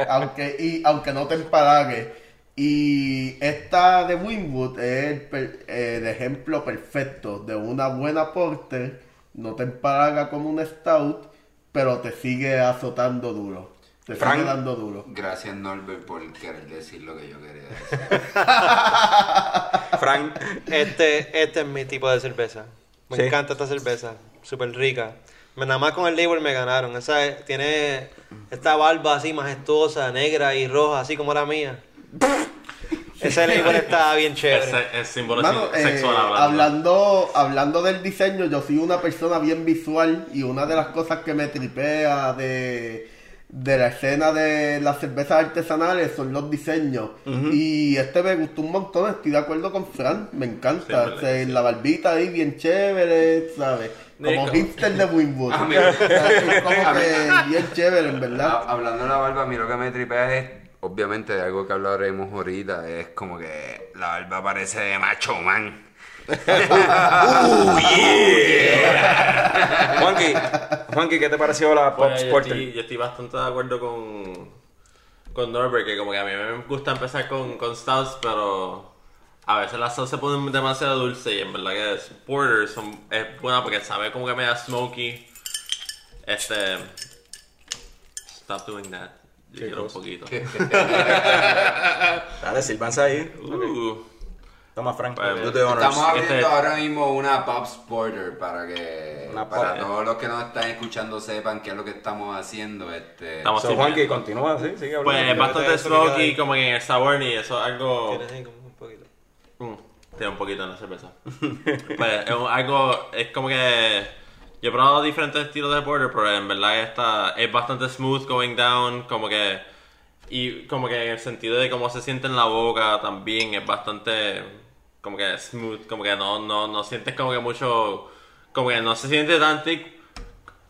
Aunque, y, aunque no te empalague. Y esta de Winwood es el, el ejemplo perfecto de una buena porter. No te empalaga como un stout, pero te sigue azotando duro. Te Frank. sigue dando duro. Gracias Norbert por querer decir lo que yo quería decir. (laughs) Frank. Este, este es mi tipo de cerveza. Me Sí. encanta esta cerveza. Súper rica. Me- Nada más con el label me ganaron. Esa es- tiene esta barba así majestuosa, negra y roja, así como la mía. (laughs) Ese label está bien chévere. es símbolo Mano, eh, sexual hablando. hablando, hablando del diseño, yo soy una persona bien visual y una de las cosas que me tripea de, de la escena de las cervezas artesanales son los diseños. Y este me gustó un montón, estoy de acuerdo con Fran, me encanta. Sí, verdad, O sea, La barbita ahí bien chévere, ¿sabes? Como hipster de Winwood. (laughs) A mí- O sea, es como que bien chévere, en verdad. Ha- Hablando de la barba, a mí lo que me tripea es, obviamente, de algo que hablaremos ahorita, es como que la barba parece de macho man. (laughs) Juanqui, Juanqui, ¿qué te pareció la Pop Pues, yo, Porter? estoy, yo estoy bastante de acuerdo con, con Norbert, que como que a mí me gusta empezar con, con stouts, pero a veces las stouts se ponen demasiado dulces y en verdad que es- porter son, es buena porque sabe como que me da smoky. Este... Stop doing that. Quiero un poquito. (laughs) Dale, silbanza ahí. Uh, Toma, Frank. Honors. Estamos abriendo Este- ahora mismo una Pops Porter para que Una para Pop. todos los que nos están escuchando sepan qué es lo que estamos haciendo. Este, Estamos So, sirviendo. Juanqui, continúa, sí, sigue hablando. Pues es bastante smoky, ahí. como que en el sabor ni eso es algo... Tiene así como un poquito. Mm, tiene un poquito en la cerveza. (laughs) pues es un- algo, es como que yo he probado diferentes estilos de porter, pero en verdad esta es bastante smooth going down, como que y como que en el sentido de cómo se siente en la boca también es bastante como que smooth, como que no no no sientes como que mucho como que no se siente tan thick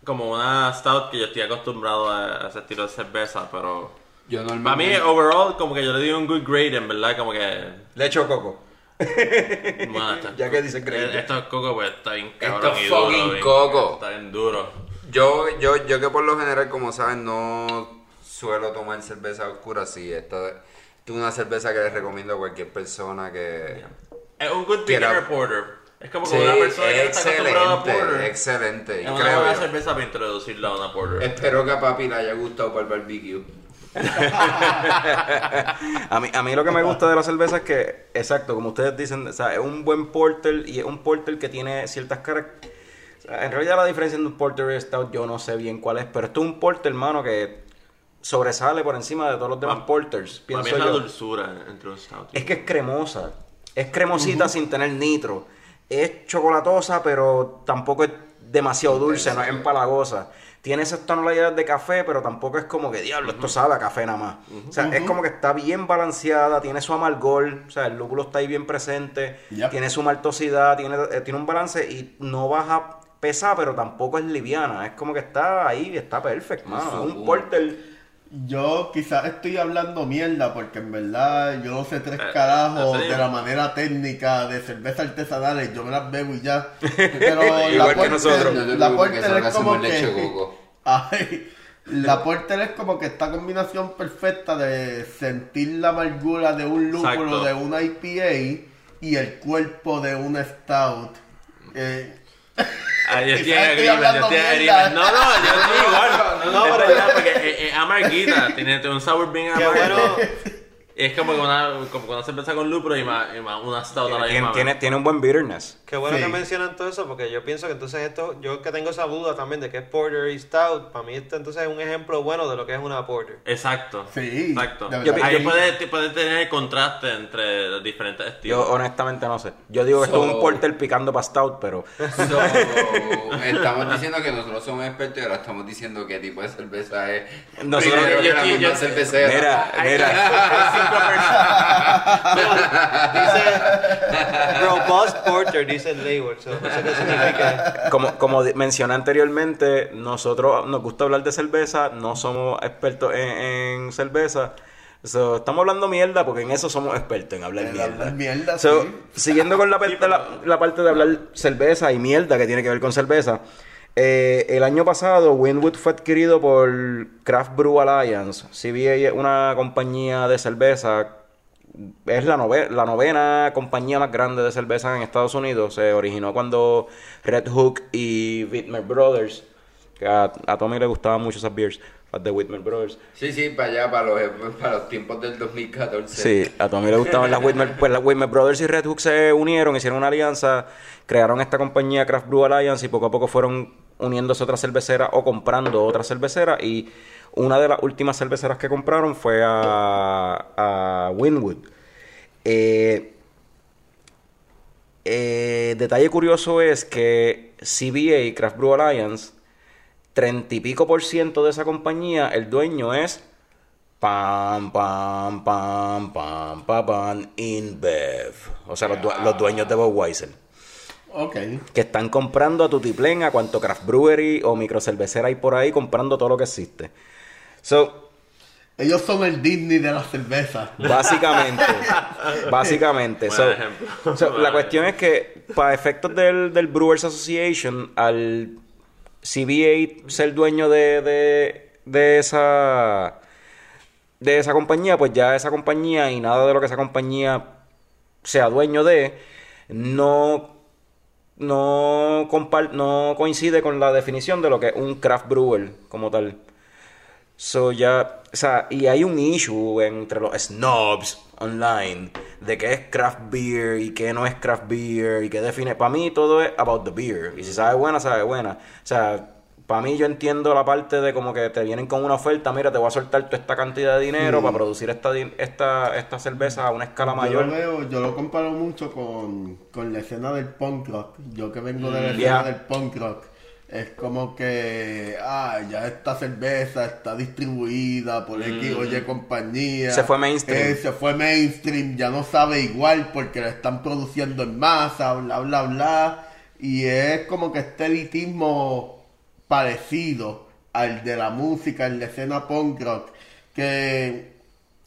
como una stout que yo estoy acostumbrado a, a ese estilo de cerveza, pero yo para mí normalmente overall como que yo le doy un good grade en verdad, como que Le echo coco. Está- (laughs) Ya que dice grade. eh, Esto es coco, pues está bien Esto cabrón es y duro. fucking bien- coco. Está bien duro. yo, yo, yo que por lo general, como saben, no suelo tomar cerveza oscura, sí, esta es una cerveza que les recomiendo a cualquier persona que... Es un good beginner porter. Es como Sí, una persona que no está acostumbrada a excelente, porter. excelente. Es una buena cerveza para introducirla a una porter. Espero que a papi le haya gustado para el barbecue. (laughs) A mí, a mí lo que me gusta de la cerveza es que, exacto, como ustedes dicen, o sea, es un buen porter y es un porter que tiene ciertas características. en realidad la diferencia entre un porter y stout yo no sé bien cuál es, pero esto es un porter, hermano, que sobresale por encima de todos los demás porters, Para mí pienso es la yo. dulzura entre un stout. Es que es cremosa. Es cremosita sin tener nitro. Es chocolatosa, pero tampoco es demasiado dulce, no es empalagosa. Tiene esas tonalidades de café, pero tampoco es como que, diablo, esto sabe a café nada más. O sea, es como que está bien balanceada, tiene su amargor, o sea, el lúpulo está ahí bien presente, Yep. tiene su maltosidad, tiene, eh, tiene un balance y no baja pesa, pero tampoco es liviana. Es como que está ahí, está perfecto, mano. Es un porter. Yo quizás estoy hablando mierda porque en verdad yo no sé tres Eh, carajos ¿en serio? de la manera técnica de cerveza artesanales, yo me las bebo y ya. (laughs) Pero Igual la te la solo es como que. (laughs) Ay, la Porter es como que esta combinación perfecta de sentir la amargura de un lúpulo Exacto. de una IPA y el cuerpo de una stout. Eh, Ah, yo (laughs) estoy yo estoy. No, no, yo estoy igual. No, no, pero ya, porque es, es amarguita, tiene un sabor bien Qué amargo. Es como que una, como que una cerveza con lúpulo y más, y más una stout a la Tiene, misma tiene, tiene un buen bitterness. Qué bueno Sí. que mencionan todo eso, porque yo pienso que entonces esto, yo que tengo esa duda también de que es Porter y Stout, para mí esto entonces es un ejemplo bueno de lo que es una Porter. Exacto. Sí, Exacto. verdad. Ahí puede, puede tener contraste entre los diferentes Yo estilos. honestamente no sé. Yo digo que esto es un So- porter picando para stout, pero So, (laughs) estamos diciendo que nosotros somos expertos y ahora estamos diciendo qué tipo de cerveza es. Nosotros- Primero que yo- la yo- misma yo- cervecera. mira, mira. Dice Robust Porter, dice el label, so, no sé qué significa. Como, como mencioné anteriormente, nosotros nos gusta hablar de cerveza, no somos expertos en, en cerveza. So, estamos hablando mierda porque en eso somos expertos, en hablar En mierda. hablar mierda, So, sí. Siguiendo con la, parte, la, la parte de hablar cerveza y mierda que tiene que ver con cerveza. Eh, el año pasado Winwood fue adquirido por Craft Brew Alliance. CBA es una compañía de cerveza es la, la novena compañía más grande de cerveza en Estados Unidos. Se originó cuando Red Hook y Whitmer Brothers, que a Tommy le gustaban mucho esas beers, las de Whitmer Brothers. Sí, sí, para allá, para los, para los tiempos del 2014. Sí, a Tommy le gustaban las Whitmer, pues las Whitmer Brothers y Red Hook se unieron, hicieron una alianza, crearon esta compañía Craft Brew Alliance y poco a poco fueron uniéndose otras cerveceras o comprando otras cerveceras y una de las últimas cerveceras que compraron fue a, a Winwood. Eh, eh, detalle curioso es que CBA, Craft Brew Alliance, treinta y pico por ciento de esa compañía, el dueño es pam, pam, pam, pam, pam, pam, InBev. O sea, los, due- los dueños de Budweiser. Ok. Que están comprando a Tutiplén, a cuanto craft brewery o microcervecera hay por ahí, comprando todo lo que existe. So, Ellos son el Disney de la cerveza. Básicamente, (laughs) básicamente. So- so, la cuestión es que, para efectos del, del Brewers Association, al CBA ser dueño de, de, de esa de esa compañía, pues ya esa compañía y nada de lo que esa compañía sea dueño de, no no, no coincide con la definición de lo que es un craft brewer como tal. So ya, o sea, y hay un issue entre los snobs online de qué es craft beer y qué no es craft beer y qué define. Para mí todo es about the beer. Y si sabe buena, sabe buena. O sea, para mí yo entiendo la parte de como que te vienen con una oferta, mira, te voy a soltar toda esta cantidad de dinero para producir esta, esta, esta cerveza a una escala Yo mayor. lo veo, yo lo comparo mucho con, con la escena del punk rock. Yo que vengo de la Mm, escena del punk rock. Es como que, ah, ya esta cerveza está distribuida por X o Y compañía. Mm. Se fue mainstream. Eh, se fue mainstream, ya no sabe igual porque la están produciendo en masa, bla, bla, bla. Y es como que este elitismo parecido al de la música en la escena punk rock. Que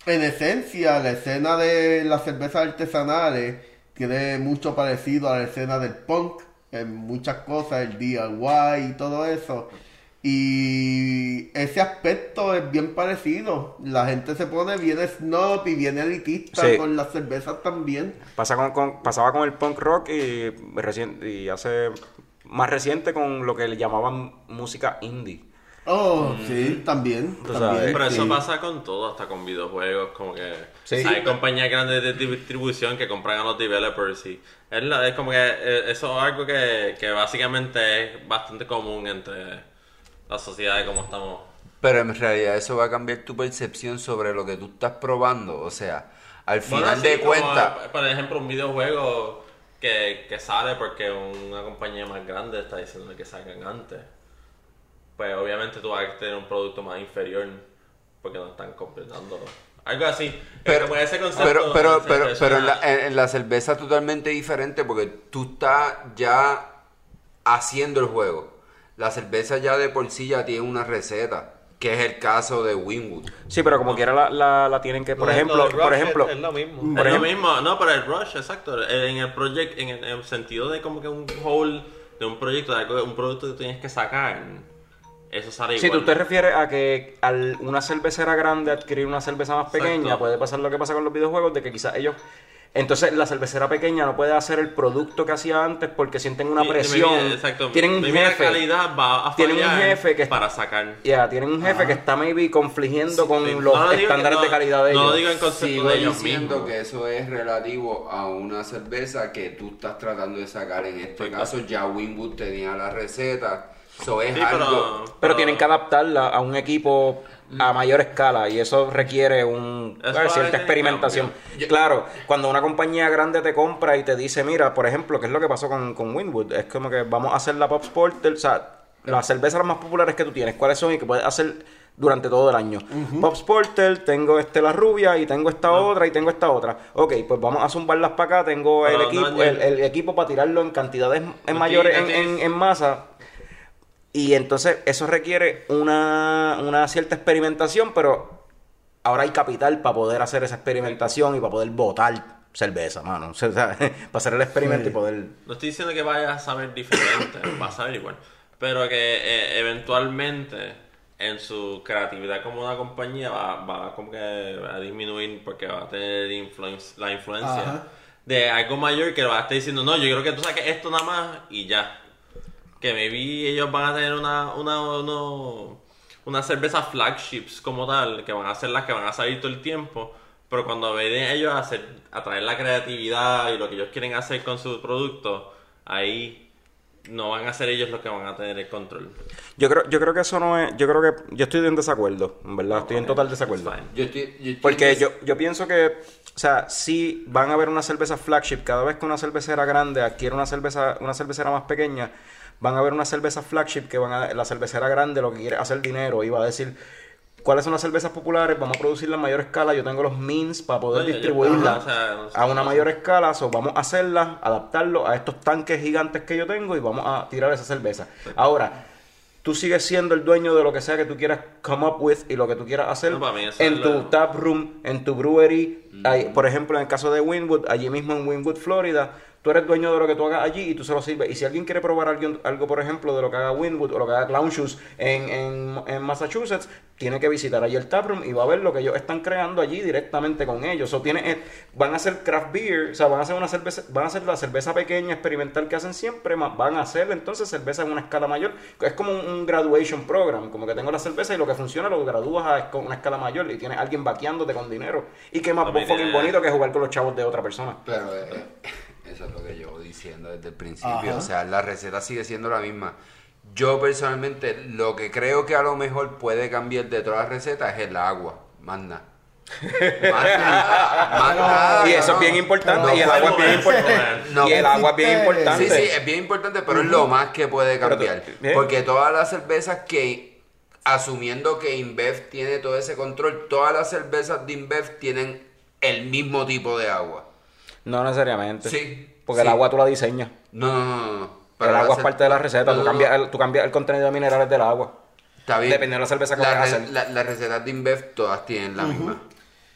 en esencia, la escena de las cervezas artesanales tiene mucho parecido a la escena del punk en muchas cosas, el DIY y todo eso. Y ese aspecto es bien parecido. La gente se pone bien snob y bien elitista Sí. con las cervezas también. Pasa con, con- pasaba con el punk rock y, recien- y hace más reciente con lo que le llamaban música indie. Oh, sí, también. Tú también, sabes. Pero eso pasa con todo, hasta con videojuegos, como que Sí. hay compañías grandes de distribución que compran a los developers y es, la- es como que eh, eso es algo que, que básicamente es bastante común entre la sociedad y cómo estamos. Pero en realidad eso va a cambiar tu percepción sobre lo que tú estás probando. O sea, al final Bueno, de sí, cuentas... por ejemplo, un videojuego que, que sale porque una compañía más grande está diciendo que salgan antes. Pues obviamente tú vas a tener un producto más inferior porque no están completando. Algo así. Pero, Como ese concepto, pero, pero, se- pero, pero en, la, en- en la cerveza es totalmente diferente porque tú estás ya haciendo el juego. La cerveza ya de por sí ya tiene una receta, que es el caso de Winwood. Sí, pero como quiera la, la, la tienen que, por ejemplo, por es- ejemplo, es, lo mismo. por es lo mismo, no, pero el rush, exacto. En el project, en el, en el sentido de como que un whole, de un proyecto, de algo, un producto que tienes que sacar, eso sale Si tú te refieres a que al una cervecera grande adquirir una cerveza más pequeña, Exacto. puede pasar lo que pasa con los videojuegos, de que quizás ellos Entonces la cervecera pequeña no puede hacer el producto que hacía antes porque sienten una presión. exacto, tienen un jefe. calidad va a Tienen un jefe que para sacar. Ya, tienen un jefe que está maybe confligiendo con sí. los No estándares de no- calidad de no ellos. lo digo en concepto Sigo de ellos diciendo mismos. que eso es relativo a una cerveza que tú estás tratando de sacar. En este caso, ya Winwood tenía la receta. Eso es Sí, algo. pero, Pero tienen que adaptarla a un equipo a mayor escala y eso requiere un, Eso cierta experimentación. Claro, cuando una compañía grande te compra y te dice, mira, por ejemplo, ¿qué es lo que pasó con, con Winwood? Es como que vamos a hacer la Pop Porter, o sea, las cervezas las más populares que tú tienes, ¿cuáles son y que puedes hacer durante todo el año? Pop Porter, tengo este la rubia y tengo esta otra y tengo esta otra. Ok, pues vamos a zumbarlas para acá, tengo el no, equipo, no, el, el equipo para tirarlo en cantidades en mayores, en, en- en masa. Y entonces eso requiere una, una cierta experimentación, pero ahora hay capital para poder hacer esa experimentación y para poder votar cerveza, mano. (laughs) O sea, para hacer el experimento y poder... No estoy diciendo que vaya a saber diferente, (clears throat) va a saber igual. Pero que eh, eventualmente en su creatividad como una compañía va, va como que a disminuir porque va a tener influen- la influencia Ajá. de algo mayor que va a estar diciendo, no, yo creo que tú saques esto nada más y ya. Que maybe ellos van a tener una, una, uno- una cerveza flagships como tal, que van a ser las que van a salir todo el tiempo. Pero cuando ven ellos a, hacer, a traer la creatividad y lo que ellos quieren hacer con su producto, ahí no van a ser ellos los que van a tener el control. Yo creo, yo creo que eso no es... Yo creo que... Yo estoy en desacuerdo, en verdad. Estoy en total desacuerdo. It's fine. Yo estoy, yo estoy Porque yo, yo pienso que, o sea, sí van a haber una cerveza flagship. Cada vez que una cervecera grande adquiere una cerveza, una cervecera más pequeña, van a haber una cerveza flagship que van a, la cervecera grande lo que quiere hacer dinero y va a decir cuáles son las cervezas populares, vamos a producirla a mayor escala, yo tengo los means para poder yo- distribuirla ajá, o sea, no sé, a una no sé. mayor escala, so, vamos a hacerla, adaptarlo a estos tanques gigantes que yo tengo y vamos a tirar esa cerveza. Ahora, tú sigues siendo el dueño de lo que sea que tú quieras come up with y lo que tú quieras hacer No, en tu tap room, en tu brewery. Hay- por ejemplo, en el caso de Winwood, allí mismo en Winwood, Florida, tú eres dueño de lo que tú hagas allí y tú se lo sirves. Y si alguien quiere probar algo, algo por ejemplo, de lo que haga Winwood o lo que haga Clown Shoes en, en, en Massachusetts, tiene que visitar allí el tap room y va a ver lo que ellos están creando allí directamente con ellos. O tiene, eh, van a hacer craft beer, o sea, van a hacer una cerveza, van a hacer la cerveza pequeña experimental que hacen siempre, más van a hacer entonces cerveza en una escala mayor. Es como un, graduation program, como que tengo la cerveza y lo que funciona lo gradúas a con una escala mayor y tienes alguien vaqueándote con dinero. Y qué más fucking tiene- bonito que jugar con los chavos de otra persona. Pero eh, eso es lo que llevo diciendo desde el principio. Ajá. O sea, la receta sigue siendo la misma. Yo personalmente lo que creo que a lo mejor puede cambiar de todas las recetas es el agua. Más nada. Y eso es bien importante, No y el agua es bien importante. no. y el agua es bien Sí, importante. Sí, sí, es bien importante, pero es lo más que puede tú- cambiar. ¿eh? Porque todas las cervezas que, asumiendo que InBev tiene todo ese control, todas las cervezas de InBev tienen el mismo tipo de agua. No necesariamente. Sí, Porque el agua tú la diseñas. No, no, no, no. el agua es parte de la receta. No, tú, cambias el, tú cambias el contenido de minerales del agua. Está bien. dependiendo de la cerveza que La vayas a hacer. la- Las recetas de InBev todas tienen la misma.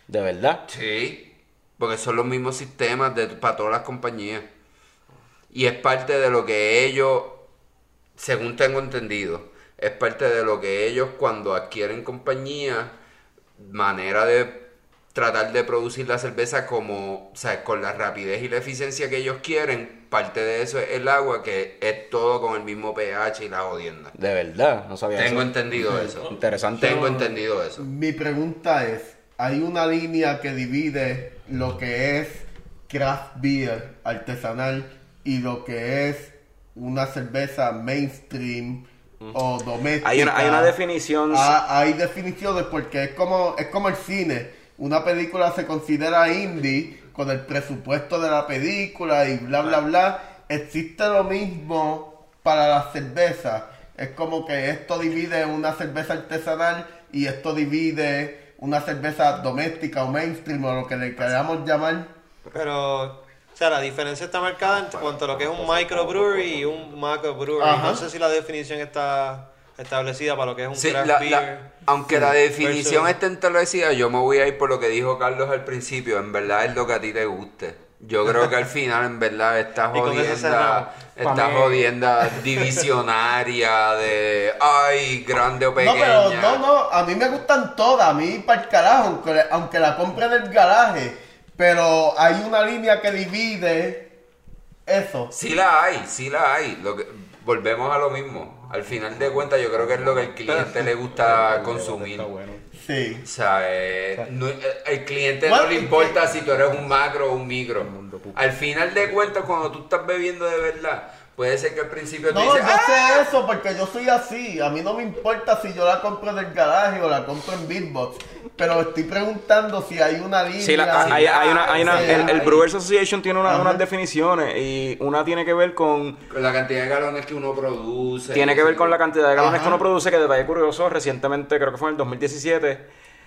De verdad. Sí, porque son los mismos sistemas de, para todas las compañías. Y es parte de lo que ellos, según tengo entendido, es parte de lo que ellos cuando adquieren compañías, manera de tratar de producir la cerveza como, o sea, con la rapidez y la eficiencia que ellos quieren, parte de eso es el agua, que es todo con el mismo pH y la jodienda. De verdad. No sabía Tengo eso. entendido eso. Interesante. Tengo entendido eso. Mi pregunta es, ¿hay una línea que divide lo que es craft beer artesanal y lo que es una cerveza mainstream o doméstica? Hay una, hay una definición. Ah, hay definiciones porque es como es como el cine. Una película se considera indie con el presupuesto de la película y bla bla bla. Existe lo mismo para la cerveza. Es como que esto divide una cerveza artesanal y esto divide una cerveza doméstica o mainstream o lo que le queramos llamar. Pero, o sea, la diferencia está marcada en cuanto a lo que es un microbrewery y un macrobrewery. No sé si la definición está establecida para lo que es un Sí, craft la- beer. la- aunque la definición esté establecida, yo me voy a ir por lo que dijo Carlos al principio. En verdad es lo que a ti te guste. Yo creo que al (laughs) final, en verdad, esta jodienda, esta jodienda (laughs) divisionaria de ay, grande o No, pequeña. pero no, no, a mí me gustan todas, a mí para el carajo, aunque, aunque la compre en el garaje, pero hay una línea que divide eso. Sí la hay, sí la hay. Lo que, volvemos a lo mismo. Al final de cuentas, yo creo que es lo que al cliente le gusta consumir. Sí. O sea, eh, no- eh, el cliente no le importa si tú eres un macro o un micro. Al final de cuentas, cuando tú estás bebiendo de verdad, puede ser que al principio No, yo dices, ¡ah! sé eso porque yo soy así. A mí no me importa si yo la compro en el garaje o la compro en Beatbox. Pero estoy preguntando si hay una línea. Sí, la- hay, hay una, hay una- el, el. Brewers Association tiene una- unas definiciones y una tiene que ver con Con la cantidad de galones que uno produce. tiene que ver con la cantidad de galones Ajá. que uno produce, que detalle curioso, recientemente, creo que fue en el 2017,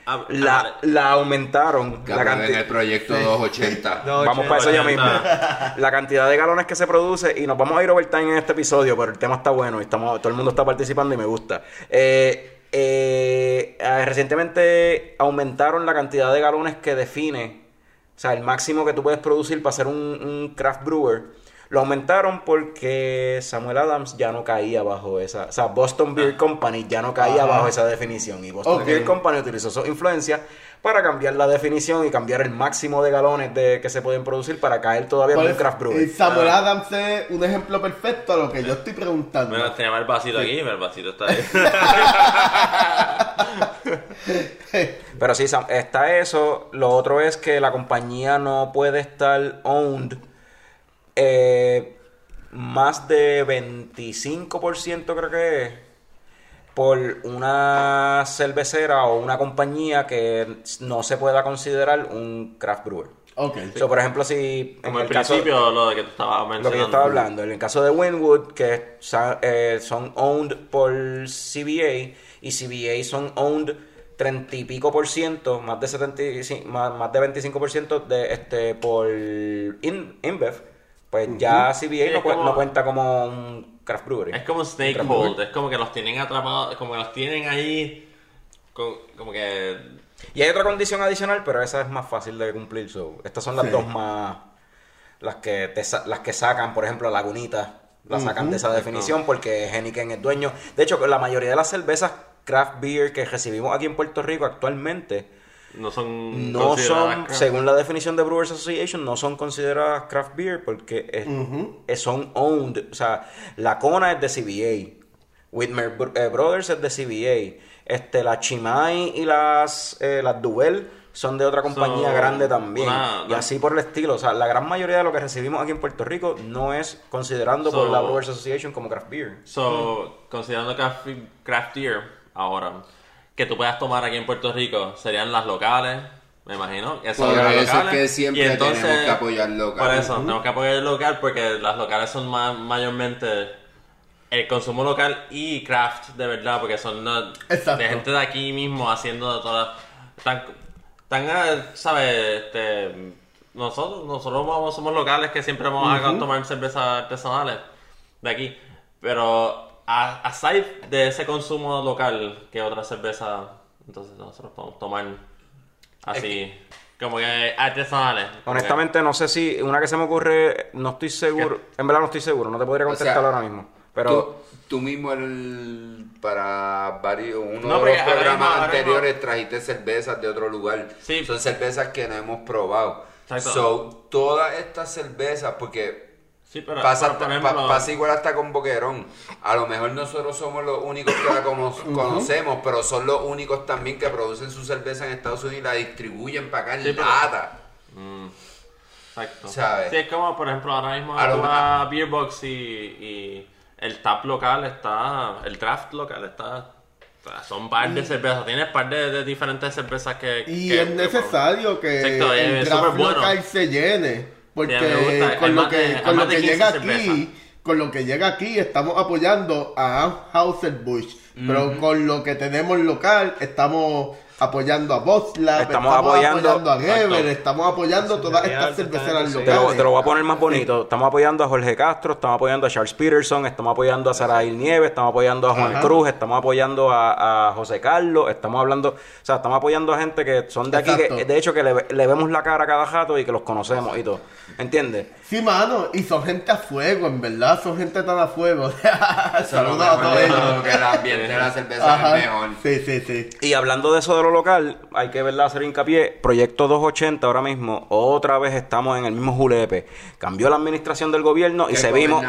Ah, la, ah, la aumentaron. La cantidad- el proyecto 280. (laughs) Vamos para eso ya mismo. 80. La cantidad de galones que se produce y nos vamos a ir overtime en este episodio, pero el tema está bueno y estamos, todo el mundo está participando y me gusta. Eh, eh, eh, recientemente aumentaron la cantidad de galones que define, o sea, el máximo que tú puedes producir para ser un, un craft brewer. Lo aumentaron porque Samuel Adams ya no caía bajo esa, o sea, Boston Beer Company ya no caía Ajá. bajo esa definición y Boston. Beer Company utilizó su influencia para cambiar la definición y cambiar el máximo de galones de, que se pueden producir para caer todavía en Por un craft brewer. Samuel Adams es un ejemplo perfecto a lo que yo estoy preguntando. Mira, tenía el vasito aquí, el vasito está ahí. (laughs) Pero sí, Sam, está eso. Lo otro es que la compañía no puede estar owned eh, más de 25% creo que es por una cervecera o una compañía que no se pueda considerar un craft brewer. Ok. So, por ejemplo, si en Como al el caso- principio, lo de que tú estabas mencionando. lo que yo estaba hablando, en el caso de Winwood, que eh, son owned por CBA y CBA son owned 30 y pico por ciento, más de 75, más, más de 25 por ciento de este por In- InBev, pues ya CBA Sí, no, como- no cuenta como un craft brewery. Es como un snake hold, es como que los tienen atrapados, como que los tienen ahí, co- como que... Y hay otra condición adicional, pero esa es más fácil de cumplir. so, estas son las Sí. dos más. Las que, te las que sacan, por ejemplo, Lagunita. La sacan de esa definición porque Heineken es dueño. De hecho, la mayoría de las cervezas craft beer que recibimos aquí en Puerto Rico actualmente No son... no son, craft. según la definición de Brewers Association, no son consideradas craft beer porque es- es- son owned. O sea, la Kona es de CBA. Whitmer eh, Brothers es de CBA. Este, la Chimay y las, eh, las Duvel son de otra compañía So, grande también. una- y así por el estilo. O sea, la gran mayoría de lo que recibimos aquí en Puerto Rico no es considerando por la Brewers Association como craft beer. So, considerando craft, craft beer ahora, que tú puedas tomar aquí en Puerto Rico, serían las locales, me imagino. Esas Por son las eso es que siempre Y entonces- tenemos que apoyar local. Por eso, tenemos que apoyar el local porque las locales son más, mayormente el consumo local y craft de verdad, porque son uh, de gente de aquí mismo haciendo todas. Tan, tan uh, ¿sabes? Este, nosotros, nosotros vamos, somos locales que siempre vamos a tomar cervezas artesanales de aquí. Pero aside de ese consumo local, que otra cerveza entonces nosotros podemos tomar así, como que artesanales? Honestamente, no sé si una que se me ocurre, no estoy seguro. En verdad, no estoy seguro. No te podría O contestar sea, ahora mismo. Pero. Tú, tú mismo el- para varios, uno No, de los programas mismo- anteriores trajiste cervezas de otro lugar. Sí. Son cervezas que no hemos probado. Exacto. So, todas estas cervezas, porque Sí, pero, pasa, pero, por hasta- ejemplo, pa- pasa igual hasta con Boquerón. A lo mejor nosotros somos los únicos que la cono- conocemos, pero son los únicos también que producen su cerveza en Estados Unidos y la distribuyen para acá en Sí, pero- lata. Exacto. ¿Sabes? Sí, es como, por ejemplo, ahora mismo A lo tú me- vas a Beerbox y, y el tap local está, el draft local está, son par de cervezas, tienes par de, de diferentes cervezas que... Y que- es necesario que Exacto, es el draft bueno. local se llene. Porque Sí, con lo de- que, con lo que 15 llega aquí, con lo que llega aquí, estamos apoyando a Anheuser-Busch. Pero con lo que tenemos local, estamos apoyando a Boslab, Estamos estamos, apoyando- apoyando, a Geber, estamos apoyando todas estas cerveceras sí. Te lo, locales. te lo voy a poner más bonito. Estamos apoyando a Jorge Castro, estamos apoyando a Charles Peterson, estamos apoyando a Sarail Nieves, estamos apoyando a Juan Ajá. Cruz, estamos apoyando a, a José Carlos, estamos hablando, o sea, estamos apoyando a gente que son de aquí, Exacto. que de hecho que le, le vemos la cara a cada jato y que los conocemos y todo. ¿Entiendes? Sí, mano, y son gente a fuego, en verdad, son gente tan a fuego. (laughs) Saludos a todos ellos. que el ambiente de la cerveza Ajá. es mejor. Sí, sí, sí. Y hablando de eso de los lo local, hay que verla hacer hincapié. Proyecto 280 ahora mismo, otra vez estamos en el mismo julepe. Cambió la administración del gobierno y seguimos,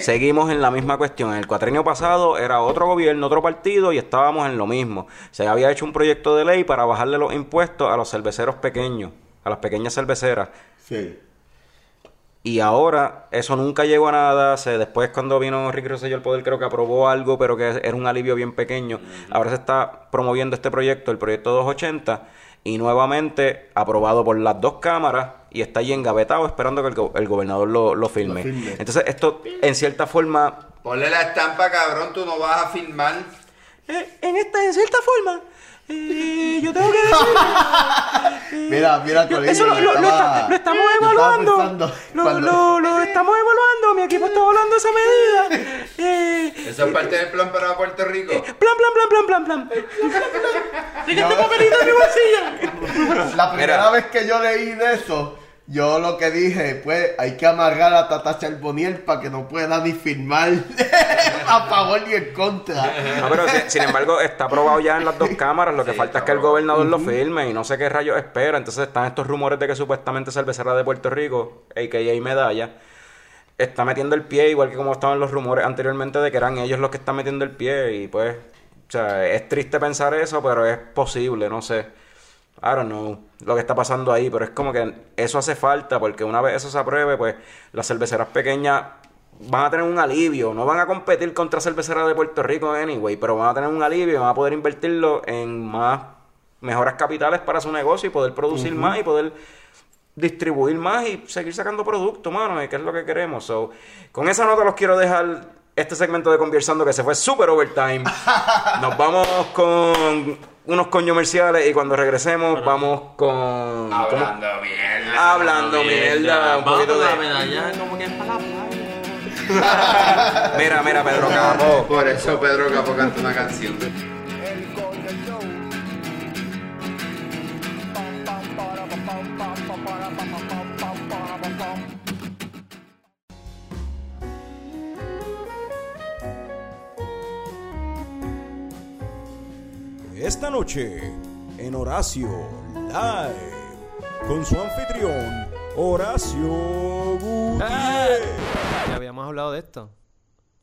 seguimos en la misma cuestión. En el cuatrenio pasado era otro gobierno, otro partido y estábamos en lo mismo. Se había hecho un proyecto de ley para bajarle los impuestos a los cerveceros pequeños, a las pequeñas cerveceras. Sí. Y ahora eso nunca llegó a nada. Se, después cuando vino Ricky Rosselló al poder creo que aprobó algo, pero que era un alivio bien pequeño. Ahora se está promoviendo este proyecto, el proyecto 280, y nuevamente aprobado por las dos cámaras y está ahí engavetado esperando que el, go- el gobernador lo, lo firme. Lo firme. Entonces esto en cierta forma... Ponle la estampa, cabrón, tú no vas a filmar. eh, en, esta, en cierta forma... eh, yo tengo que decir... (laughs) Mira, mira, Corillo, Eso lo, lo- lo estaba- está- lo estamos evaluando. Lo, cuando- lo- lo estamos evaluando. Mi equipo está evaluando esa medida. Eh, Eso es parte del plan para Puerto Rico. plan, plan, plan, plan, plan, plan. (laughs) Sigue este papelito en mi bolsillo. La primera Mira. vez que yo leí de eso, yo lo que dije, pues hay que amarrar a Tata Charboniel para que no pueda ni firmar (laughs) a favor ni en contra. No, pero sin, sin embargo está aprobado ya en las dos cámaras. Lo que Sí, falta es que el gobernador lo firme y no sé qué rayos espera. Entonces están estos rumores de que supuestamente Cervecera de Puerto Rico, a.k.a. Medalla, está metiendo el pie, igual que como estaban los rumores anteriormente de que eran ellos los que están metiendo el pie. Y pues, o sea, es triste pensar eso, pero es posible, no sé. I don't know lo que está pasando ahí, pero es como que eso hace falta porque una vez eso se apruebe, pues las cerveceras pequeñas van a tener un alivio, no van a competir contra cerveceras de Puerto Rico anyway, pero van a tener un alivio y van a poder invertirlo en más mejoras capitales para su negocio y poder producir más y poder distribuir más y seguir sacando productos, mano, que es lo que queremos. So, con esa nota los quiero dejar este segmento de Conversando que se fue super overtime. (laughs) Nos vamos con unos comerciales y cuando regresemos vamos con... ¿cómo? Hablando mierda. Hablando mierda, un Vamos poquito de... medalla, como que es para la playa. (laughs) Mira, mira, Pedro Capo. Por eso Pedro Capo canta una canción. Esta noche, en Horacio Live, con su anfitrión, Horacio Gutiérrez. Ya habíamos hablado de esto.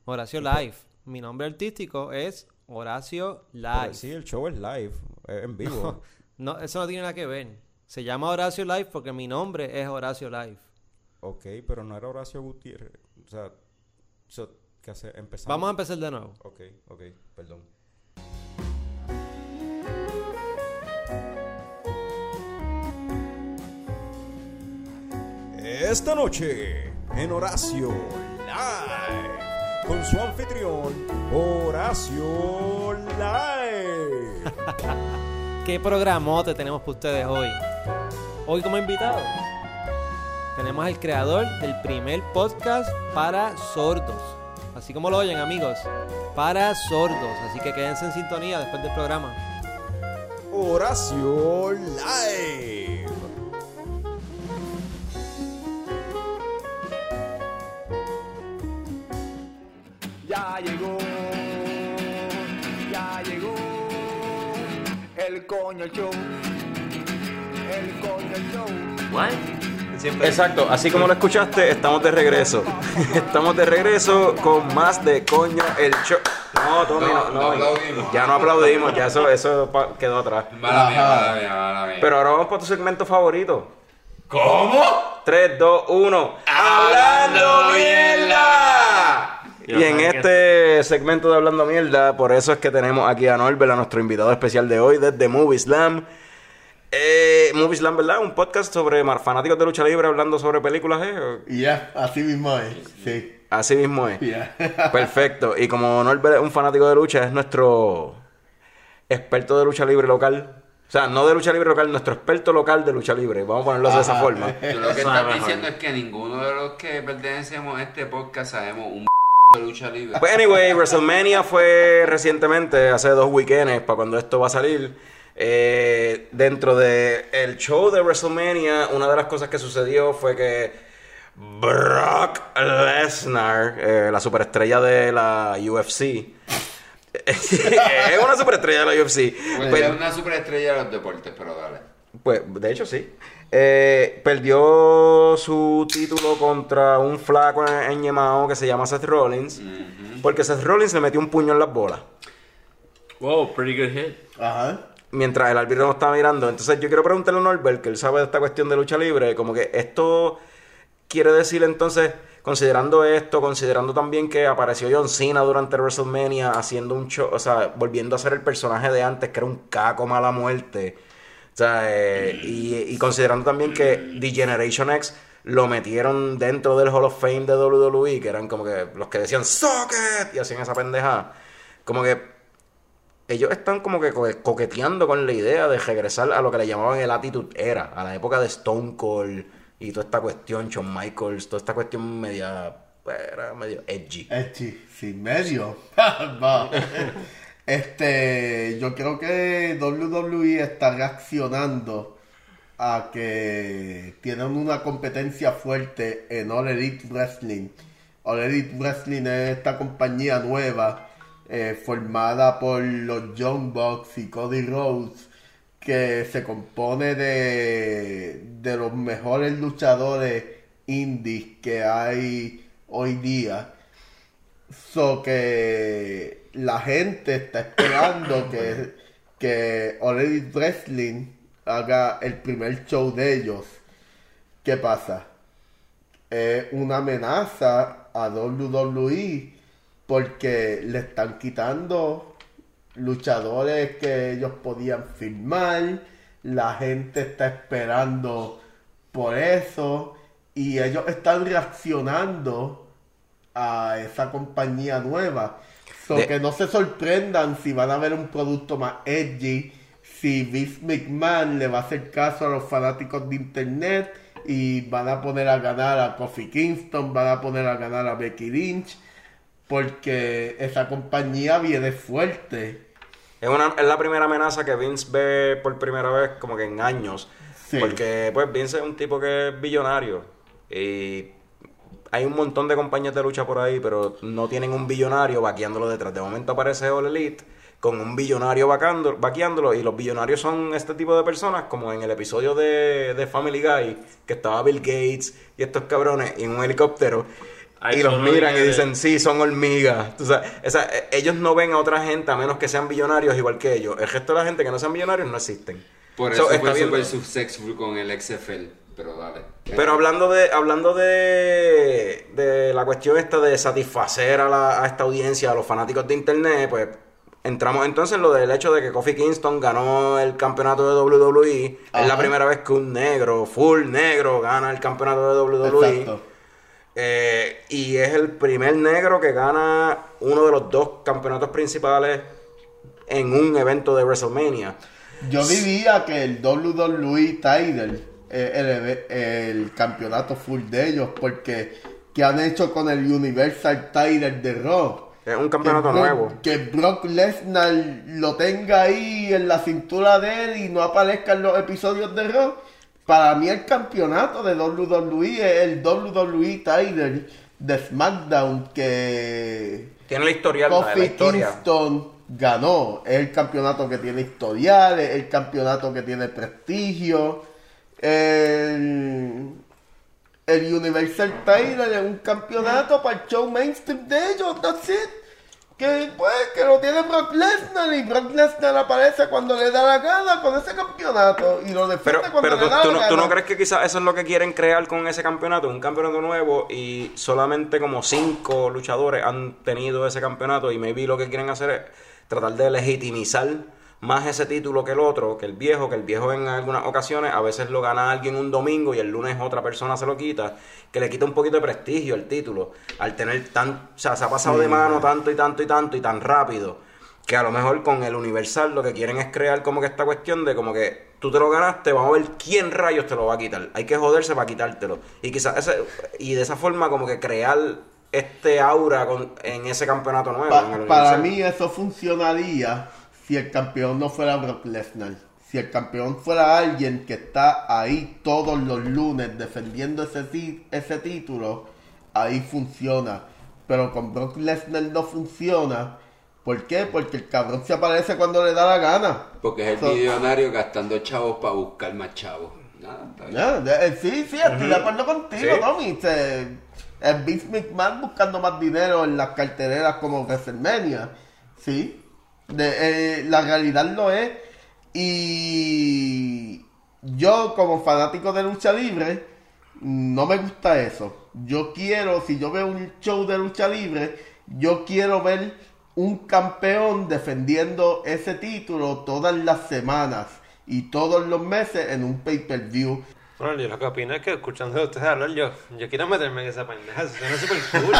Horacio Live. Mi nombre artístico es Horacio Live. Sí, el show es live, en vivo. No, eso no tiene nada que ver. Se llama Horacio Live porque mi nombre es Horacio Live. ok, pero no era Horacio Gutiérrez. O sea, so, ¿qué hace? Empezamos. Vamos a empezar de nuevo. Ok, ok, perdón. Esta noche, en Horacio Live, con su anfitrión, Horacio Live. (laughs) ¿Qué programote tenemos para ustedes hoy? Hoy como invitado tenemos al creador del primer podcast para sordos. Así como lo oyen amigos, para sordos. Así que quédense en sintonía después del programa. Horacio Live. Ya llegó, ya llegó el coño show, el coño show. What? Siempre. Exacto, así como lo escuchaste, estamos de regreso. (laughs) estamos de regreso con más de coño el show. No, Tommy, no, No, no, no aplaudimos. ya no aplaudimos, ya eso, eso quedó atrás. Mala mía, mala mía, mala mía. Pero ahora vamos para tu segmento favorito. ¿Cómo? 3, 2, 1. ¡Hablando mierda! Y en este segmento de Hablando Mierda, por eso es que tenemos aquí a Norbert, a nuestro invitado especial de hoy desde Movie Slam. Eh, Movie Slam, ¿verdad? Un podcast sobre mar- fanáticos de lucha libre hablando sobre películas, ¿eh? Y ya, así mismo es. Sí. Así mismo es. Ya. (laughs) Perfecto. Y como Norbert es un fanático de lucha, es nuestro experto de lucha libre local. O sea, no de lucha libre local, nuestro experto local de lucha libre. Vamos a ponerlo de esa forma. Tú (laughs) lo que estás diciendo es que ninguno de los que pertenecemos a este podcast sabemos un lucha libre. Pues anyway, WrestleMania fue recientemente, hace dos weekends, para cuando esto va a salir. Eh, dentro del el show de WrestleMania, una de las cosas que sucedió fue que Brock Lesnar, eh, la superestrella de la UFC, (laughs) es una superestrella de la UFC. Pues Pues- es una superestrella de los deportes, pero dale. Pues, de hecho, sí. Eh, perdió su título contra un flaco en, en Yemao que se llama Seth Rollins. Porque Seth Rollins le metió un puño en las bolas. Wow, pretty good hit. Ajá. Mientras el árbitro no estaba mirando. Entonces, yo quiero preguntarle a Norbert, que él sabe de esta cuestión de lucha libre. Como que esto quiere decir entonces, considerando esto, considerando también que apareció John Cena durante WrestleMania haciendo un show, o sea, volviendo a ser el personaje de antes, que era un caco mala muerte. O sea, eh, y, y considerando también que The Generation X lo metieron dentro del Hall of Fame de WWE, que eran como que los que decían ¡Socket! y hacían esa pendeja. Como que ellos están como que co- coqueteando con la idea de regresar a lo que le llamaban el Attitude Era, a la época de Stone Cold y toda esta cuestión, Shawn Michaels, toda esta cuestión media, era medio edgy. Este, sin medio. (laughs) Este, yo creo que WWE está reaccionando a que tienen una competencia fuerte en All Elite Wrestling. All Elite Wrestling es esta compañía nueva eh, formada por los John Bucks y Cody Rhodes que se compone de, de los mejores luchadores indies que hay hoy día. So que la gente está esperando (coughs) que, que All Elite Wrestling haga el primer show de ellos. ¿Qué pasa? Es una amenaza a WWE porque le están quitando luchadores que ellos podían firmar. La gente está esperando por eso y ellos están reaccionando a esa compañía nueva. So De- que no se sorprendan si van a ver un producto más edgy, si Vince McMahon le va a hacer caso a los fanáticos de internet y van a poner a ganar a Kofi Kingston, van a poner a ganar a Becky Lynch, porque esa compañía viene fuerte. Es, una, es la primera amenaza que Vince ve por primera vez como que en años. Sí. Porque pues Vince es un tipo que es billonario. Y hay un montón de compañías de lucha por ahí, pero no tienen un billonario vaqueándolo detrás. De momento aparece All Elite con un billonario vacando- vaqueándolo. Y los billonarios son este tipo de personas, como en el episodio de, de Family Guy, que estaba Bill Gates y estos cabrones en un helicóptero. Ay, y los miran y dicen, sí, son hormigas. Tú sabes, o sea, eh, ellos no ven a otra gente a menos que sean billonarios igual que ellos. El resto de la gente que no sean billonarios no existen. Por So, eso está fue bien. super successful con el XFL. Pero dale. Pero hablando de hablando de, de la cuestión esta de satisfacer a, la, a esta audiencia, a los fanáticos de internet, pues entramos entonces en lo del hecho de que Kofi Kingston ganó el campeonato de WWE. Es la primera vez que un negro, full negro, gana el campeonato de WWE. Exacto. Eh, y es el primer negro que gana uno de los dos campeonatos principales en un evento de WrestleMania. Yo diría que el WWE Title es el, el campeonato full de ellos, porque ¿qué han hecho con el Universal Title de Raw? Es un campeonato que Brock- nuevo. Que Brock Lesnar lo tenga ahí en la cintura de él y no aparezca en los episodios de Raw. Para mí el campeonato de WWE es el WWE Title de SmackDown que Tiene la historia, la, la Kofi historia. Kingston ganó. Es el campeonato que tiene historial, es el campeonato que tiene prestigio. El, el Universal Title es un campeonato para el show mainstream de ellos, that's it. Que pues, que lo tiene Brock Lesnar y Brock Lesnar aparece cuando le da la gana con ese campeonato y lo defiende Pero, cuando pero le tú, da tú la no, tú no gana. crees que quizás eso es lo que quieren crear con ese campeonato, un campeonato nuevo y solamente como cinco luchadores han tenido ese campeonato y maybe lo que quieren hacer es tratar de legitimizar más ese título que el otro, que el viejo, que el viejo en algunas ocasiones a veces lo gana alguien un domingo y el lunes otra persona se lo quita, que le quita un poquito de prestigio al título, al tener tan, o sea, se ha pasado de mano tanto y tanto y tanto y tan rápido que a lo mejor con el Universal lo que quieren es crear como que esta cuestión de como que tú te lo ganaste, vamos a ver quién rayos te lo va a quitar. Hay que joderse para quitártelo. Y quizás ese- y de esa forma como que crear este aura con- en ese campeonato nuevo. Pa- en el para mí eso funcionaría si el campeón no fuera Brock Lesnar. Si el campeón fuera alguien que está ahí todos los lunes defendiendo ese, título, ahí funciona. Pero con Brock Lesnar no funciona ¿Por qué? Porque el cabrón se aparece cuando le da la gana. Porque es el So- millonario gastando chavos para buscar más chavos. Nada, eh, sí, sí, estoy de acuerdo contigo, Sí. Tommy. Se- es Vince McMahon buscando más dinero en las cartereras como WrestleMania. Sí, de, eh, la realidad lo es. Y yo, como fanático de lucha libre, no me gusta eso. Yo quiero, si yo veo un show de lucha libre, yo quiero ver un campeón defendiendo ese título todas las semanas y todos los meses en un pay-per-view. Bueno, yo lo que opino es que escuchando a ustedes hablar, yo, yo quiero meterme en esa pendeja. Suena (laughs) súper cool.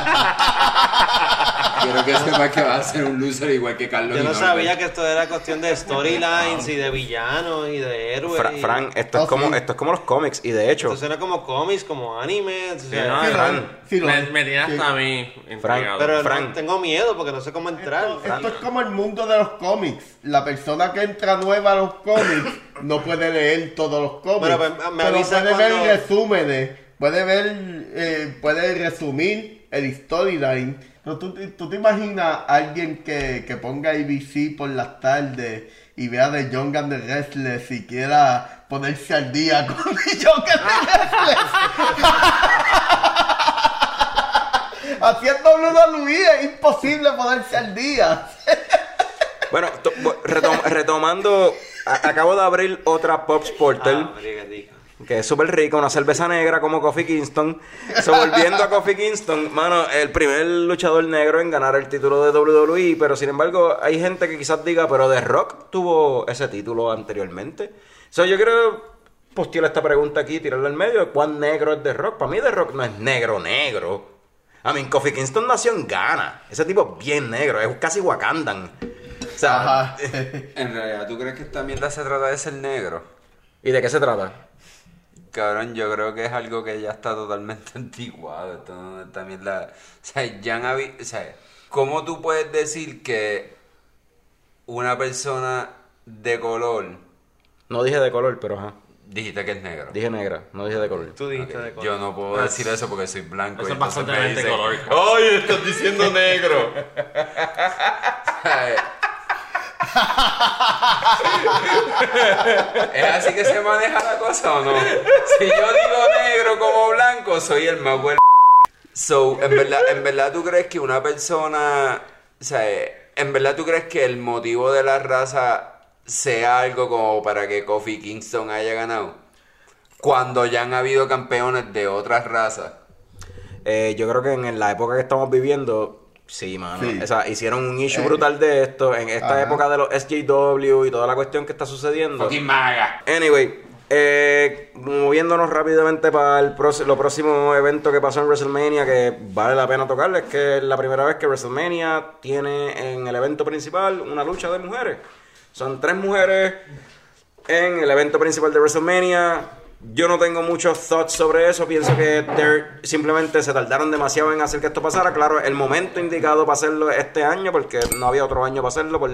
Quiero que sepas que va a ser un loser igual que Carlos. Yo no sabía que esto era cuestión de storylines y de villanos y de héroes. Fra- y- Fran, esto es Oh, como sí. esto es como los cómics y de hecho, Esto suena como cómics, como anime. o sea, no, Sí, Fran, lo- sí, lo- me, me tiene sí. hasta a mí intrigado. pero no, Fran. tengo miedo porque no sé cómo entrar. Esto es como el mundo de los cómics. La persona que entra nueva a los cómics no puede leer todos los cómics. Bueno, pues, me pero puede cuando- ver resúmenes, puede ver, eh, puede resumir el storyline. Pero ¿Tú, tú te imaginas a alguien que, que ponga ABC por las tardes y vea de Young and the Restless y quiera ponerse al día (laughs) con Young and the Restless? (laughs) Haciendo WWE es imposible ponerse al día. bueno, retom- retomando, acabo de abrir otra Pops Portal. Ah. Que es súper rico, una cerveza negra como Kofi Kingston. So, volviendo a Kofi Kingston, mano, el primer luchador negro en ganar el título de WWE, pero sin embargo hay gente que quizás diga, pero The Rock tuvo ese título anteriormente. So, yo quiero postear esta pregunta aquí, tirarla al medio, ¿cuán negro es The Rock? Para mí The Rock no es negro, negro. I mean, Kofi Kingston nació en Ghana. Ese tipo es bien negro, es casi Wakandan. O sea, Ajá. (laughs) En realidad, ¿tú crees que esta mierda se trata de ser negro? ¿y de qué se trata? Cabrón, yo creo que es algo que ya está totalmente (laughs) antiguado. Esto no- esta mierda. O sea, ya han habi- O sea, ¿cómo tú puedes decir que una persona de color. No dije de color, pero ajá. Dijiste que es negro? Dije negra, no dije de color. Tú dijiste de color. Yo no puedo decir eso porque soy blanco. Eso y es entonces bastante me de dicen, color. ¡Ay, estás diciendo negro! (laughs) ¿Es así que se maneja la cosa o no? Si yo digo negro como blanco, soy el más bueno. So, en verdad, en verdad tú crees que una persona, o sea, en verdad tú crees que el motivo de la raza sea algo como para que Kofi Kingston haya ganado, cuando ya han habido campeones de otras razas. Eh, yo creo que en la época que estamos viviendo, sí, mano. Sí. O sea, hicieron un issue Eh. brutal de esto. En esta Ajá. época de los SJW y toda la cuestión que está sucediendo. Fucking maga. Anyway, eh, moviéndonos rápidamente para el próximo lo próximo evento que pasó en WrestleMania, que vale la pena tocarle, es que es la primera vez que WrestleMania tiene en el evento principal una lucha de mujeres. Son tres mujeres en el evento principal de WrestleMania. Yo no tengo muchos thoughts sobre eso. Pienso que simplemente se tardaron demasiado en hacer que esto pasara. Claro, el momento indicado para hacerlo este año, porque no había otro año para hacerlo, por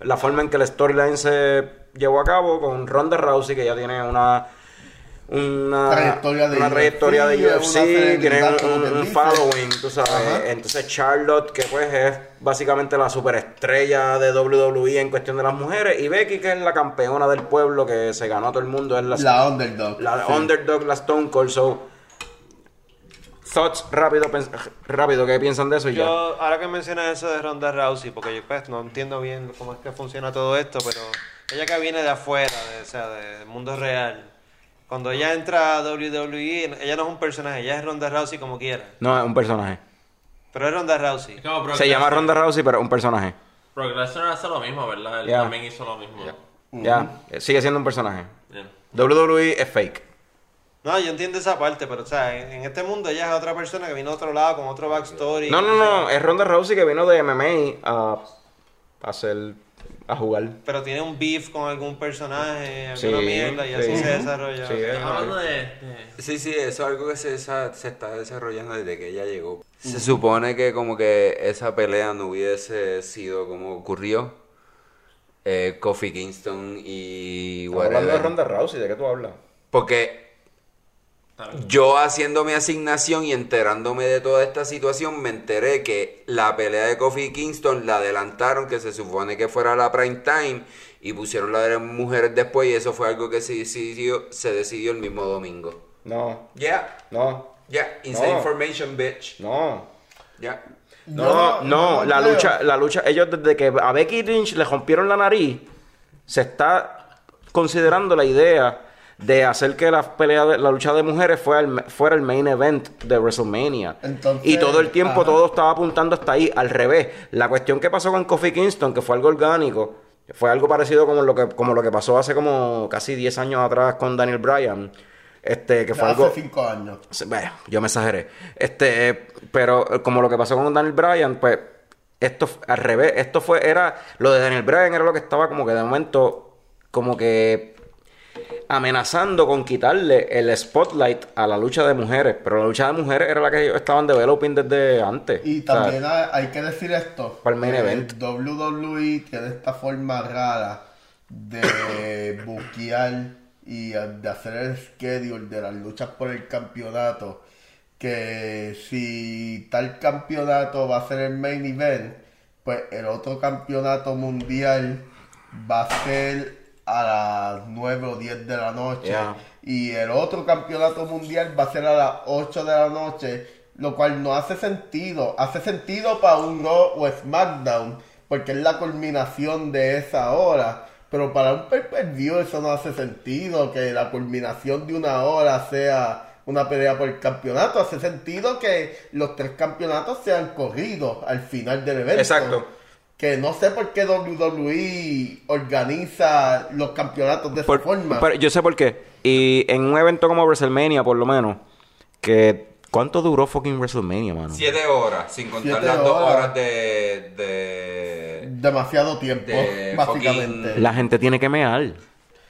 la forma en que el storyline se llevó a cabo con Ronda Rousey, que ya tiene una una Trayectoria de una trayectoria de UFC, tiene un, following, tú sabes. Ajá. Entonces Charlotte, que pues es básicamente la superestrella de WWE en cuestión de las mujeres, y Becky, que es la campeona del pueblo que se ganó a todo el mundo, es la, La underdog. la sí. underdog, la Stone Cold. So, thoughts rápido, rápido, ¿qué piensan de eso? Y ya. Yo, ahora que mencionas eso de Ronda Rousey, porque yo pues no entiendo bien cómo es que funciona todo esto, pero ella que viene de afuera, de, o sea, del mundo real, cuando ella entra a WWE, ella no es un personaje, ella es Ronda Rousey como quiera. No, es un personaje. Pero es Ronda Rousey. Como Brock Se llama. Ronda Rousey, pero es un personaje. Brock Lesnar hace lo mismo, ¿verdad? Él también hizo lo mismo. Ya, eh, sigue siendo un personaje. Bien. WWE es fake. No, yo entiendo esa parte, pero o sea, en, en este mundo ella es otra persona que vino de otro lado, con otro backstory. No, no, no, es Ronda Rousey que vino de MMA a, a hacer, a jugar. Pero tiene un beef con algún personaje, alguna Sí, mierda, y así sí. se desarrolla. Sí, Hablando de, de- Sí, sí, eso es algo que se, esa- se está desarrollando desde que ella llegó. Se supone que como que esa pelea no hubiese sido como ocurrió. Eh, Kofi Kingston y Estamos hablando de whatever. Ronda Rousey, ¿de qué tú hablas? Porque Yo haciendo mi asignación y enterándome de toda esta situación, me enteré que la pelea de Kofi Kingston la adelantaron, que se supone que fuera la prime time, y pusieron la de las mujeres después, y eso fue algo que se decidió, se decidió el mismo domingo. No, Ya, no, ya, inside No. information, bitch. no. Ya. No, no, la creo. lucha, la lucha, ellos desde que a Becky Lynch le rompieron la nariz, se está considerando la idea de hacer que la pelea de la lucha de mujeres fuera el, fuera el main event de WrestleMania. Entonces, y todo el tiempo ajá. todo estaba apuntando hasta ahí, al revés. La cuestión que pasó con Kofi Kingston, que fue algo orgánico, fue algo parecido como lo que, como lo que pasó hace como casi 10 años atrás con Daniel Bryan. Este, que fue Hace algo. cinco años. Bueno, yo me exageré. Este, pero eh, como lo que pasó con Daniel Bryan, pues esto al revés, esto fue era lo de Daniel Bryan era lo que estaba como que de momento como que amenazando con quitarle el spotlight a la lucha de mujeres, pero la lucha de mujeres era la que ellos estaban developing desde antes. Y O sea, también hay, que decir esto. Para el main event. WWE tiene esta forma rara de (coughs) buquear y de hacer el schedule de las luchas por el campeonato. Que si tal campeonato va a ser el main event, pues el otro campeonato mundial va a ser a las 9 o 10 de la noche. Yeah. Y el otro campeonato mundial va a ser a las 8 de la noche, lo cual no hace sentido. Hace sentido para un Raw o SmackDown, porque es la culminación de esa hora. Pero para un pay-per-view eso no hace sentido, que la culminación de una hora sea una pelea por el campeonato. Hace sentido que los tres campeonatos sean corridos al final del evento. Exacto. Que no sé por qué WWE organiza los campeonatos de esa forma. pero yo sé por qué. Y en un evento como WrestleMania, por lo menos, que ¿cuánto duró fucking WrestleMania, mano? Siete horas, sin contar Siete las dos horas. horas de, de... Demasiado tiempo, de básicamente. fucking- La gente tiene que mear.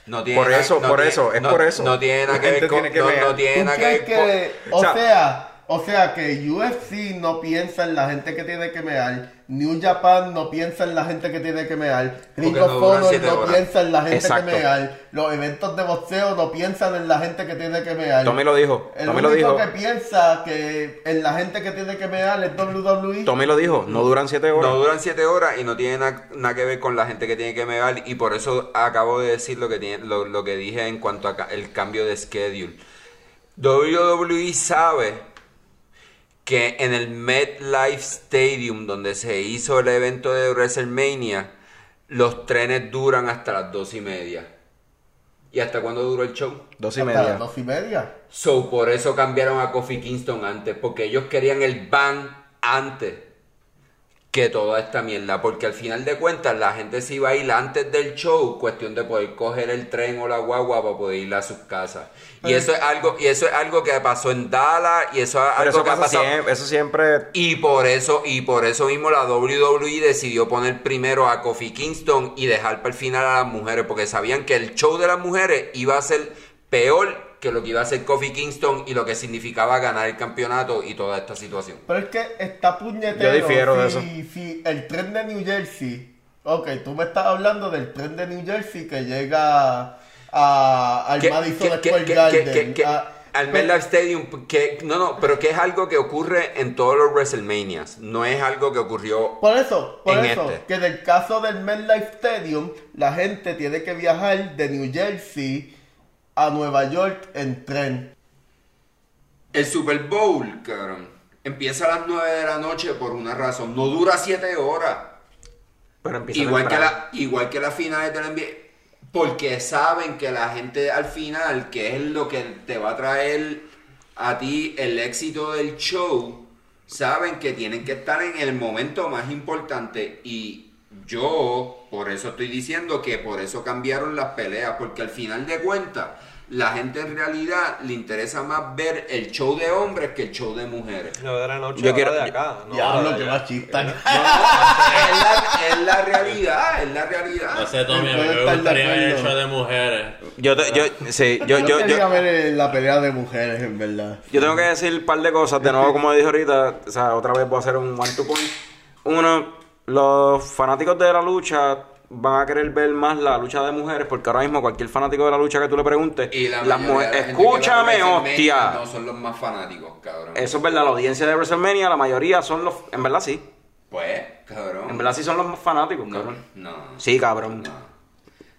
No tiene Por eso, no por tiene- eso, es no- por eso. No tiene nada que ver con... que no, ver. no tiene ¿Tú nada que crees ver con... que, o sea, o sea que UFC no piensa en la gente que tiene que mear, New Japan no piensa en la gente que tiene que mear, Ring of Honor no horas. piensa en la gente Exacto. que mear, los eventos de boxeo no piensan en la gente que tiene que mear. Tommy lo dijo, El Tommy lo único dijo. que piensa que en la gente que tiene que mear es WWE. Tommy lo dijo, no duran siete horas. No duran siete horas y no tiene na- nada que ver con la gente que tiene que megar y por eso acabo de decir lo que tiene, lo, lo que dije en cuanto a ca- el cambio de schedule. WWE sabe que en el MetLife Stadium donde se hizo el evento de WrestleMania los trenes duran hasta las dos y media. ¿Y hasta cuándo duró el show? Dos y Hasta media. las dos y media. So, por eso cambiaron a Kofi Kingston antes, porque ellos querían el ban antes que toda esta mierda, porque al final de cuentas la gente se iba a ir antes del show, cuestión de poder coger el tren o la guagua para poder ir a sus casas. Y eso es algo, y eso es algo que pasó en Dallas, y eso es algo eso que ha pasa pasado. siempre, eso siempre Y por eso, y por eso mismo la WWE decidió poner primero a Kofi Kingston y dejar para el final a las mujeres, porque sabían que el show de las mujeres iba a ser peor que lo que iba a hacer Kofi Kingston y lo que significaba ganar el campeonato y toda esta situación. Pero es que está puñetero. Yo difiero de si, eso. Si el tren de New Jersey. Ok, tú me estás hablando del tren de New Jersey que llega a, al Madison que- Square Garden. a- al MetLife Stadium, que no, no, pero que es algo que ocurre en todos los WrestleManias, no es algo que ocurrió Por eso, por en eso, este. que en el caso del MetLife Stadium, la gente tiene que viajar de New Jersey a Nueva York en tren. El Super Bowl, cabrón, empieza a las 9 de la noche por una razón, no dura 7 horas. pero empieza Igual que, la, igual que las finales del NBA. Porque saben que la gente al final, que es lo que te va a traer a ti el éxito del show, saben que tienen que estar en el momento más importante. Y yo, por eso estoy diciendo que por eso cambiaron las peleas. Porque al final de cuentas, la gente en realidad le interesa más ver el show de hombres que el show de mujeres. No de la noche, Yo quiero- de acá. No, Diablo, ahora de que allá. machista. (laughs) es, la, es la realidad, es la realidad. No sé, Tommy, a mí Puedo me gustaría ver el show de mujeres. Yo, te- yo, sí, yo, Yo, yo, yo, ver eh, la pelea de mujeres, en verdad. yo tengo que decir un par de cosas. De nuevo, como dije ahorita, o sea, otra vez voy a hacer un one to point. Uno, los fanáticos de la lucha van a querer ver más la lucha de mujeres, porque ahora mismo cualquier fanático de la lucha que tú le preguntes, Y la las mujeres, escúchame, hostia. No son los más fanáticos, cabrón. Eso es verdad, la audiencia de WrestleMania, la mayoría son los, en verdad sí, Pues, cabrón. en verdad sí son los más fanáticos, No, cabrón. no. Sí, cabrón. No.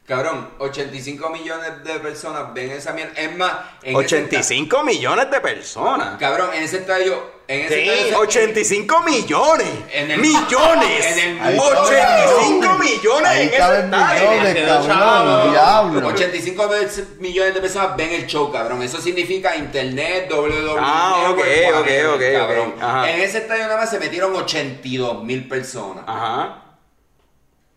Cabrón, 85 millones de personas ven esa mierda. Es más, en ese 85 millones de personas. Cabrón, en ese estadio. En ese Sí, estadio. 85 millones. En el- millones. en el- Ahí 85 caben- millones Ahí en ese millones, cabrón, diablo. 85 veces- millones de personas ven el show, cabrón. Eso significa internet, WWE. Ah, ok, ok, whatever, ok, ok. cabrón. En ese estadio nada más se metieron 82 mil personas. Ajá.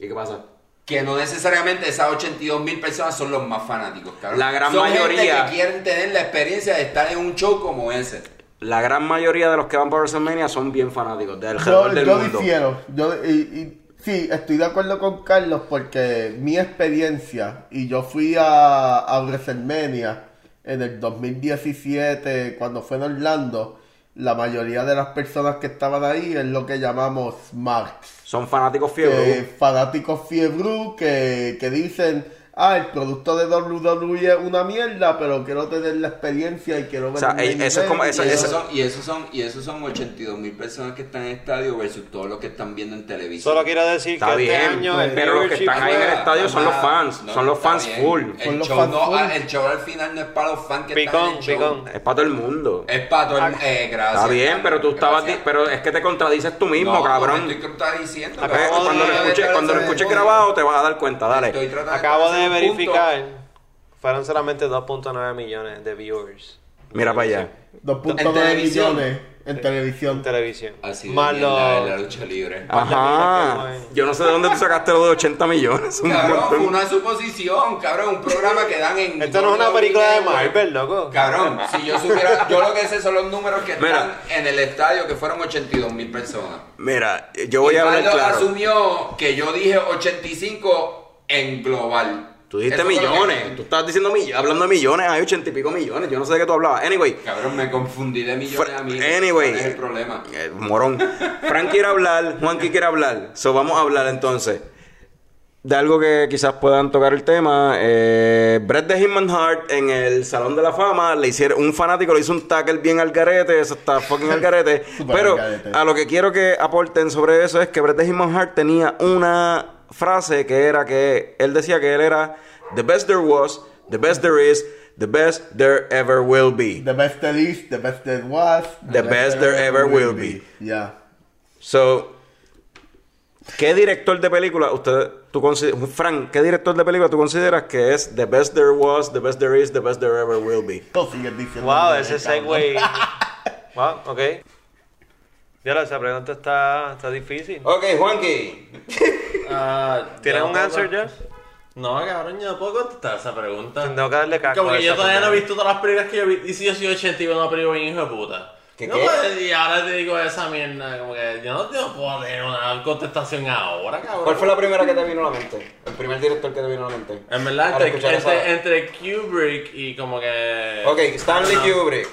¿Y qué pasa? Que no necesariamente esas 82 mil personas son los más fanáticos, cabrón. La gran Son gente mayoría- que quieren tener la experiencia de estar en un show como ese. La gran mayoría de los que van por WrestleMania son bien fanáticos del Yo, alrededor del yo mundo. difiero. Yo, y, y- sí, estoy de acuerdo con Carlos porque mi experiencia, y yo fui a, a WrestleMania en el 2017 cuando fue en Orlando, la mayoría de las personas que estaban ahí es lo que llamamos marks. Son fanáticos que fiebre. fanáticos fiebru que, que dicen, ah, el producto de WWE es una mierda, pero quiero tener la experiencia y quiero ver sea, el eso es como- event". eso- y, eso- esos son, y esos son y son 82 mil personas que están en el estadio versus todos los que están viendo en televisión. Solo quiero decir Está que este bien, año el pero los que están ahí en el estadio son los fans, No, son los fans bien. full. Son El los show, fans no, full. ah, el show al final no es para los fans que están en Picón, el show. picón. Es para todo el mundo. Es para todo el eh, gracias. Está bien, pero tú estabas, pero es que te contradices tú mismo, No, cabrón. No me estoy contradiciendo. Eh, cuando lo escuches, cuando lo escuches grabado te vas a dar cuenta, dale. Estoy tratando Acabo de. Verificar. Fueron solamente 2.9 millones de viewers Mira para allá. 2.9 En televisión. millones en televisión. en televisión. Así de Más la lucha libre. Ajá. Yo no sé de dónde tú sacaste lo de 80 millones. un Cabrón, montón. una suposición, cabrón, un programa que dan en... Esto no es una película de. Marvel, loco. Cabrón, si yo supiera, yo lo que sé son los números que Mira. están en el estadio, que fueron 82 mil personas. Mira, yo voy Y a hablar claro. asumió que yo dije 85 en global. Tú dijiste que- millones. Tú estabas diciendo millones. Hablando de millones, hay 80 y pico millones. Yo no sé de qué tú hablabas. Anyway. Cabrón, me confundí de millones Fra- a mí. anyway. ¿Cuál es el problema? Eh, morón. Frank quiere hablar, Juanqui quiere hablar. So vamos a hablar entonces de algo que quizás puedan tocar el tema. Eh, Bret de Hitman Hart en el Salón de la Fama le hicieron un fanático le hizo un tackle bien al garete, eso está fucking al garete. (laughs) Pero al garete. a lo que quiero que aporten sobre eso es que Bret de Hitman Hart tenía una frase que era que él decía que él era the best there was, the best there is, the best there ever will be. The best that is, the best that was, The best there ever will be. Ya. So, ¿qué director de película usted, tú Frank, qué director de película tú consideras que es the best there was, the best there is, the best there ever will be? Wow, ese segue. (laughs) wow, ok. Ya esa pregunta está, está difícil. Ok, Juanqui. (laughs) Ah, ¿Tienes un answer ya? No, cabrón, yo no puedo contestar esa pregunta. Tengo que darle casco. Como que yo todavía no he visto todas las películas que yo vi. Y si yo soy 80 y veo una película bien hijo de puta. ¿Qué, No, qué? pues, y ahora te digo esa mierda, como que yo no, no puedo tener una contestación ahora, cabrón. ¿Cuál fue la primera que te vino a la mente? El primer director que te vino a la mente. En verdad, entre, entre, entre Kubrick y como que... Ok, Stanley No. Kubrick.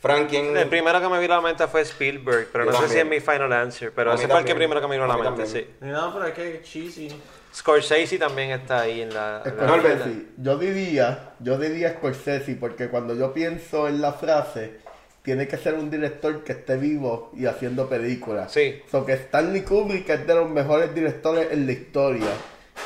Frank, ¿quién? El primero que me vino a la mente fue Spielberg, pero Yo no sé si es mi final answer. Pero ese fue el que primero que me vino a la mente, sí. No, pero es que cheesy. Scorsese también está ahí en la. en Scorsese. Yo diría, yo diría Scorsese, porque cuando yo pienso en la frase, tiene que ser un director que esté vivo y haciendo películas. Sí. So que Stanley Kubrick es de los mejores directores en la historia,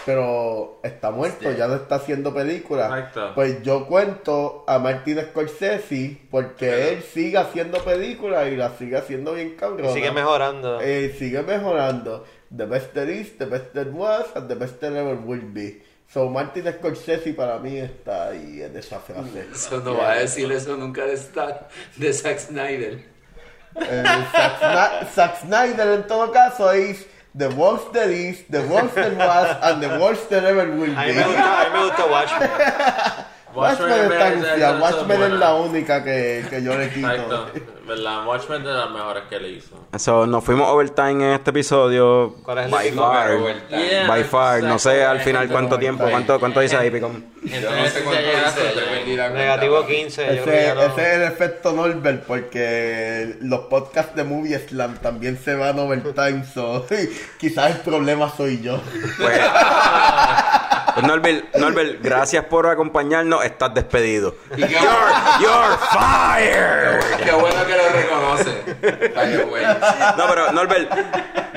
pero está muerto, ya no está haciendo películas. Pues yo cuento a Martin Scorsese porque él sigue haciendo películas y las sigue haciendo bien cabrón. Sigue mejorando. Eh, sigue mejorando. The best there is, the best there was, and the best there ever will be. So Martin Scorsese para mí está ahí en esa frase. (laughs) Eso no va a decir eso nunca de, Star, de Zack Snyder. Eh, Zack Snyder en todo caso es the worst there is, the worst there was, and the worst there ever will A mí be. me gusta, a mí me gusta Watchmen. Watchmen Watchmen está es- Watchmen es la única que, que yo le quito. Exacto. ¿Verdad? Watchmen es de las mejores que le hizo. So, nos fuimos overtime en este episodio. ¿Cuál es el By far. Yeah, By far. No sé al final cuánto tiempo. ¿Cuánto, cuánto dice ahí, Picón? Yo no sé cuánto dice. Negativo 15. yo creo que Ese, no- ese es el efecto Norbert porque los podcasts de Movie Slam también se van overtime, so (laughs) quizás el problema soy yo. Pues (laughs) Norbert, Norbert, gracias por acompañarnos. Estás despedido. Y qué You're, you're fired. Qué bueno que lo reconoce. No, pero Norbert,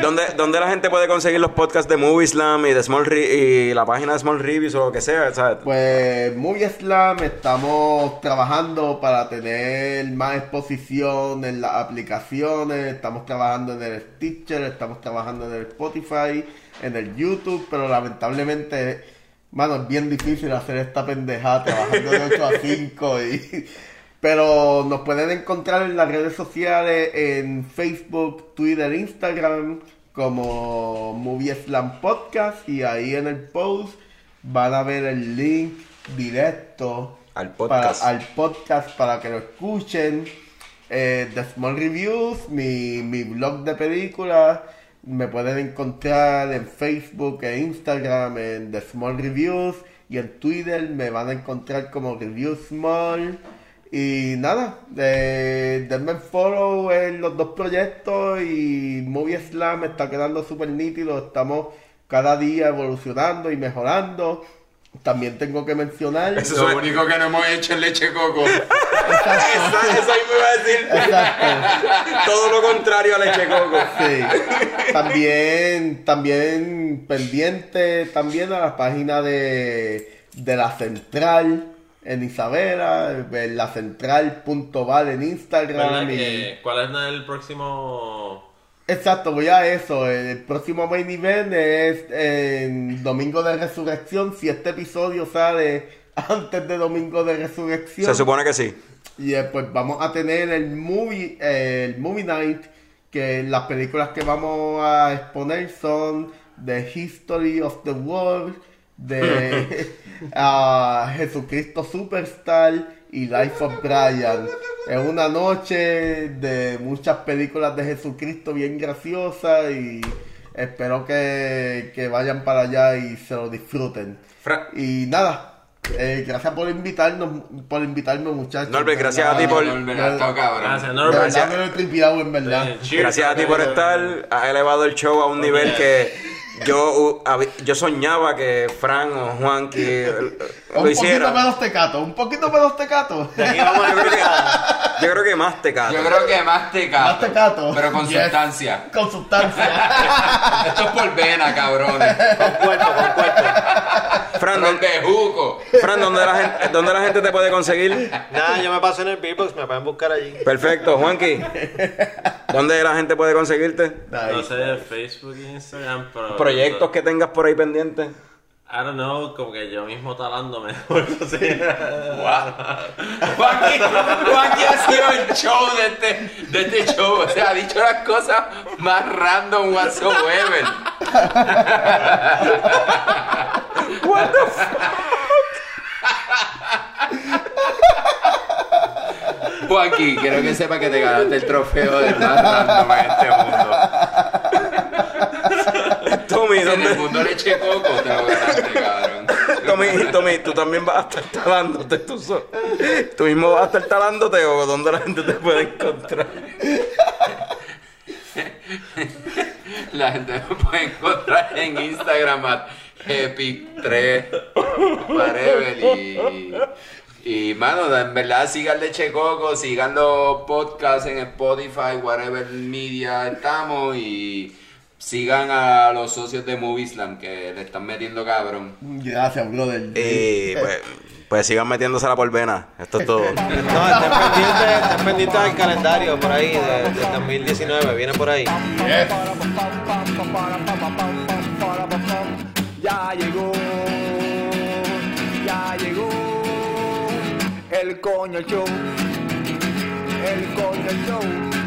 ¿dónde, ¿dónde la gente puede conseguir los podcasts de Movie Slam y de Small Re- y la página de Small Reviews o lo que sea? ¿sabes? Pues Movie Slam estamos trabajando para tener más exposición en las aplicaciones, estamos trabajando en el Stitcher, estamos trabajando en el Spotify, en el YouTube, pero lamentablemente, mano, es bien difícil hacer esta pendejada trabajando de 8 a 5 y... (laughs) Pero nos pueden encontrar en las redes sociales, en Facebook, Twitter, Instagram, como Movie Slam Podcast y ahí en el post van a ver el link directo Al podcast. Para, al podcast para que lo escuchen. Eh, The Small Reviews, mi, mi blog de películas. Me pueden encontrar en Facebook e Instagram en The Small Reviews. Y en Twitter me van a encontrar como Review Small. Y nada, eh, denme follow en los dos proyectos y Movie Slam está quedando súper nítido. Estamos cada día evolucionando y mejorando. También tengo que mencionar. Eso Lo es- único que no hemos hecho es leche coco. Exacto. Eso ahí me iba a decir. Exacto. Todo lo contrario a leche coco. Sí. También, también pendiente también a la página de, de la central en Isabela, en la central.val en ¿Verdad Instagram. y- que- ¿Cuál es el próximo...? Exacto, voy a eso. El próximo main event es en Domingo de Resurrección. Si este episodio sale (laughs) antes de Domingo de Resurrección. Se supone que sí. Y eh, pues vamos a tener el movie, eh, el movie night, que las películas que vamos a exponer son The History of the World, de (laughs) (laughs) ah, Jesucristo Superstar y Life of Brian. Es una noche de muchas películas de Jesucristo bien graciosas y espero que, que vayan para allá y se lo disfruten. Fra- Y nada, eh, gracias por invitarnos, por invitarme muchachos. Norbert, gracias a ti por- Norbert, ha estado cabrón. Gracias, Norbert. en verdad. Gracias a ti por estar. Has elevado el show a un nivel que yo, uh, yo soñaba que Fran o Juanqui eh, (laughs) un lo poquito menos tecato, un poquito menos tecato. Aquí vamos, yo creo (laughs) que, yo creo que más te cato. Yo creo que más tecato. Más tecato. Pero con Yes. sustancia. Con sustancia. (laughs) Esto es por vena, cabrones. Con cuerpo, con cuerpo. Fran, Con ¿dónde, bejuco. Fran, ¿dónde la gente, ¿dónde la gente te puede conseguir? Nada, yo me paso en el Beatbox, me pueden buscar allí. Perfecto, Juanqui. ¿Dónde la gente puede conseguirte? No sé, Facebook e Instagram, pero... Proyectos que tengas por ahí pendientes. I don't know, como que yo mismo talándome. así. Juanqui, Juanqui ha sido el show de este, de este show. O sea, ha dicho las cosas más random whatsoever. What the f Juanqui, quiero que sepa que te ganaste el trofeo de más random en este mundo. Tommy, En el mundo leche coco te lo ganaste, cabrón. Tommy, Tommy, tú también vas a estar talándote tú solo. ¿Tú mismo vas a estar talándote o dónde la gente te puede encontrar? La gente me puede encontrar en Instagram at Epic3 whatever y, y mano, en verdad sigan Leche Coco, sigan los podcasts en Spotify, whatever media estamos y sigan a los socios de Movislam que le están metiendo cabrón. Gracias, brother. Y pues, pues sigan metiéndosela por vena. Esto es todo. (laughs) No, estén pendientes, estén pendientes del calendario por ahí, de, de 2019, viene por ahí. Ya llegó, ya llegó el coño show, el coño show.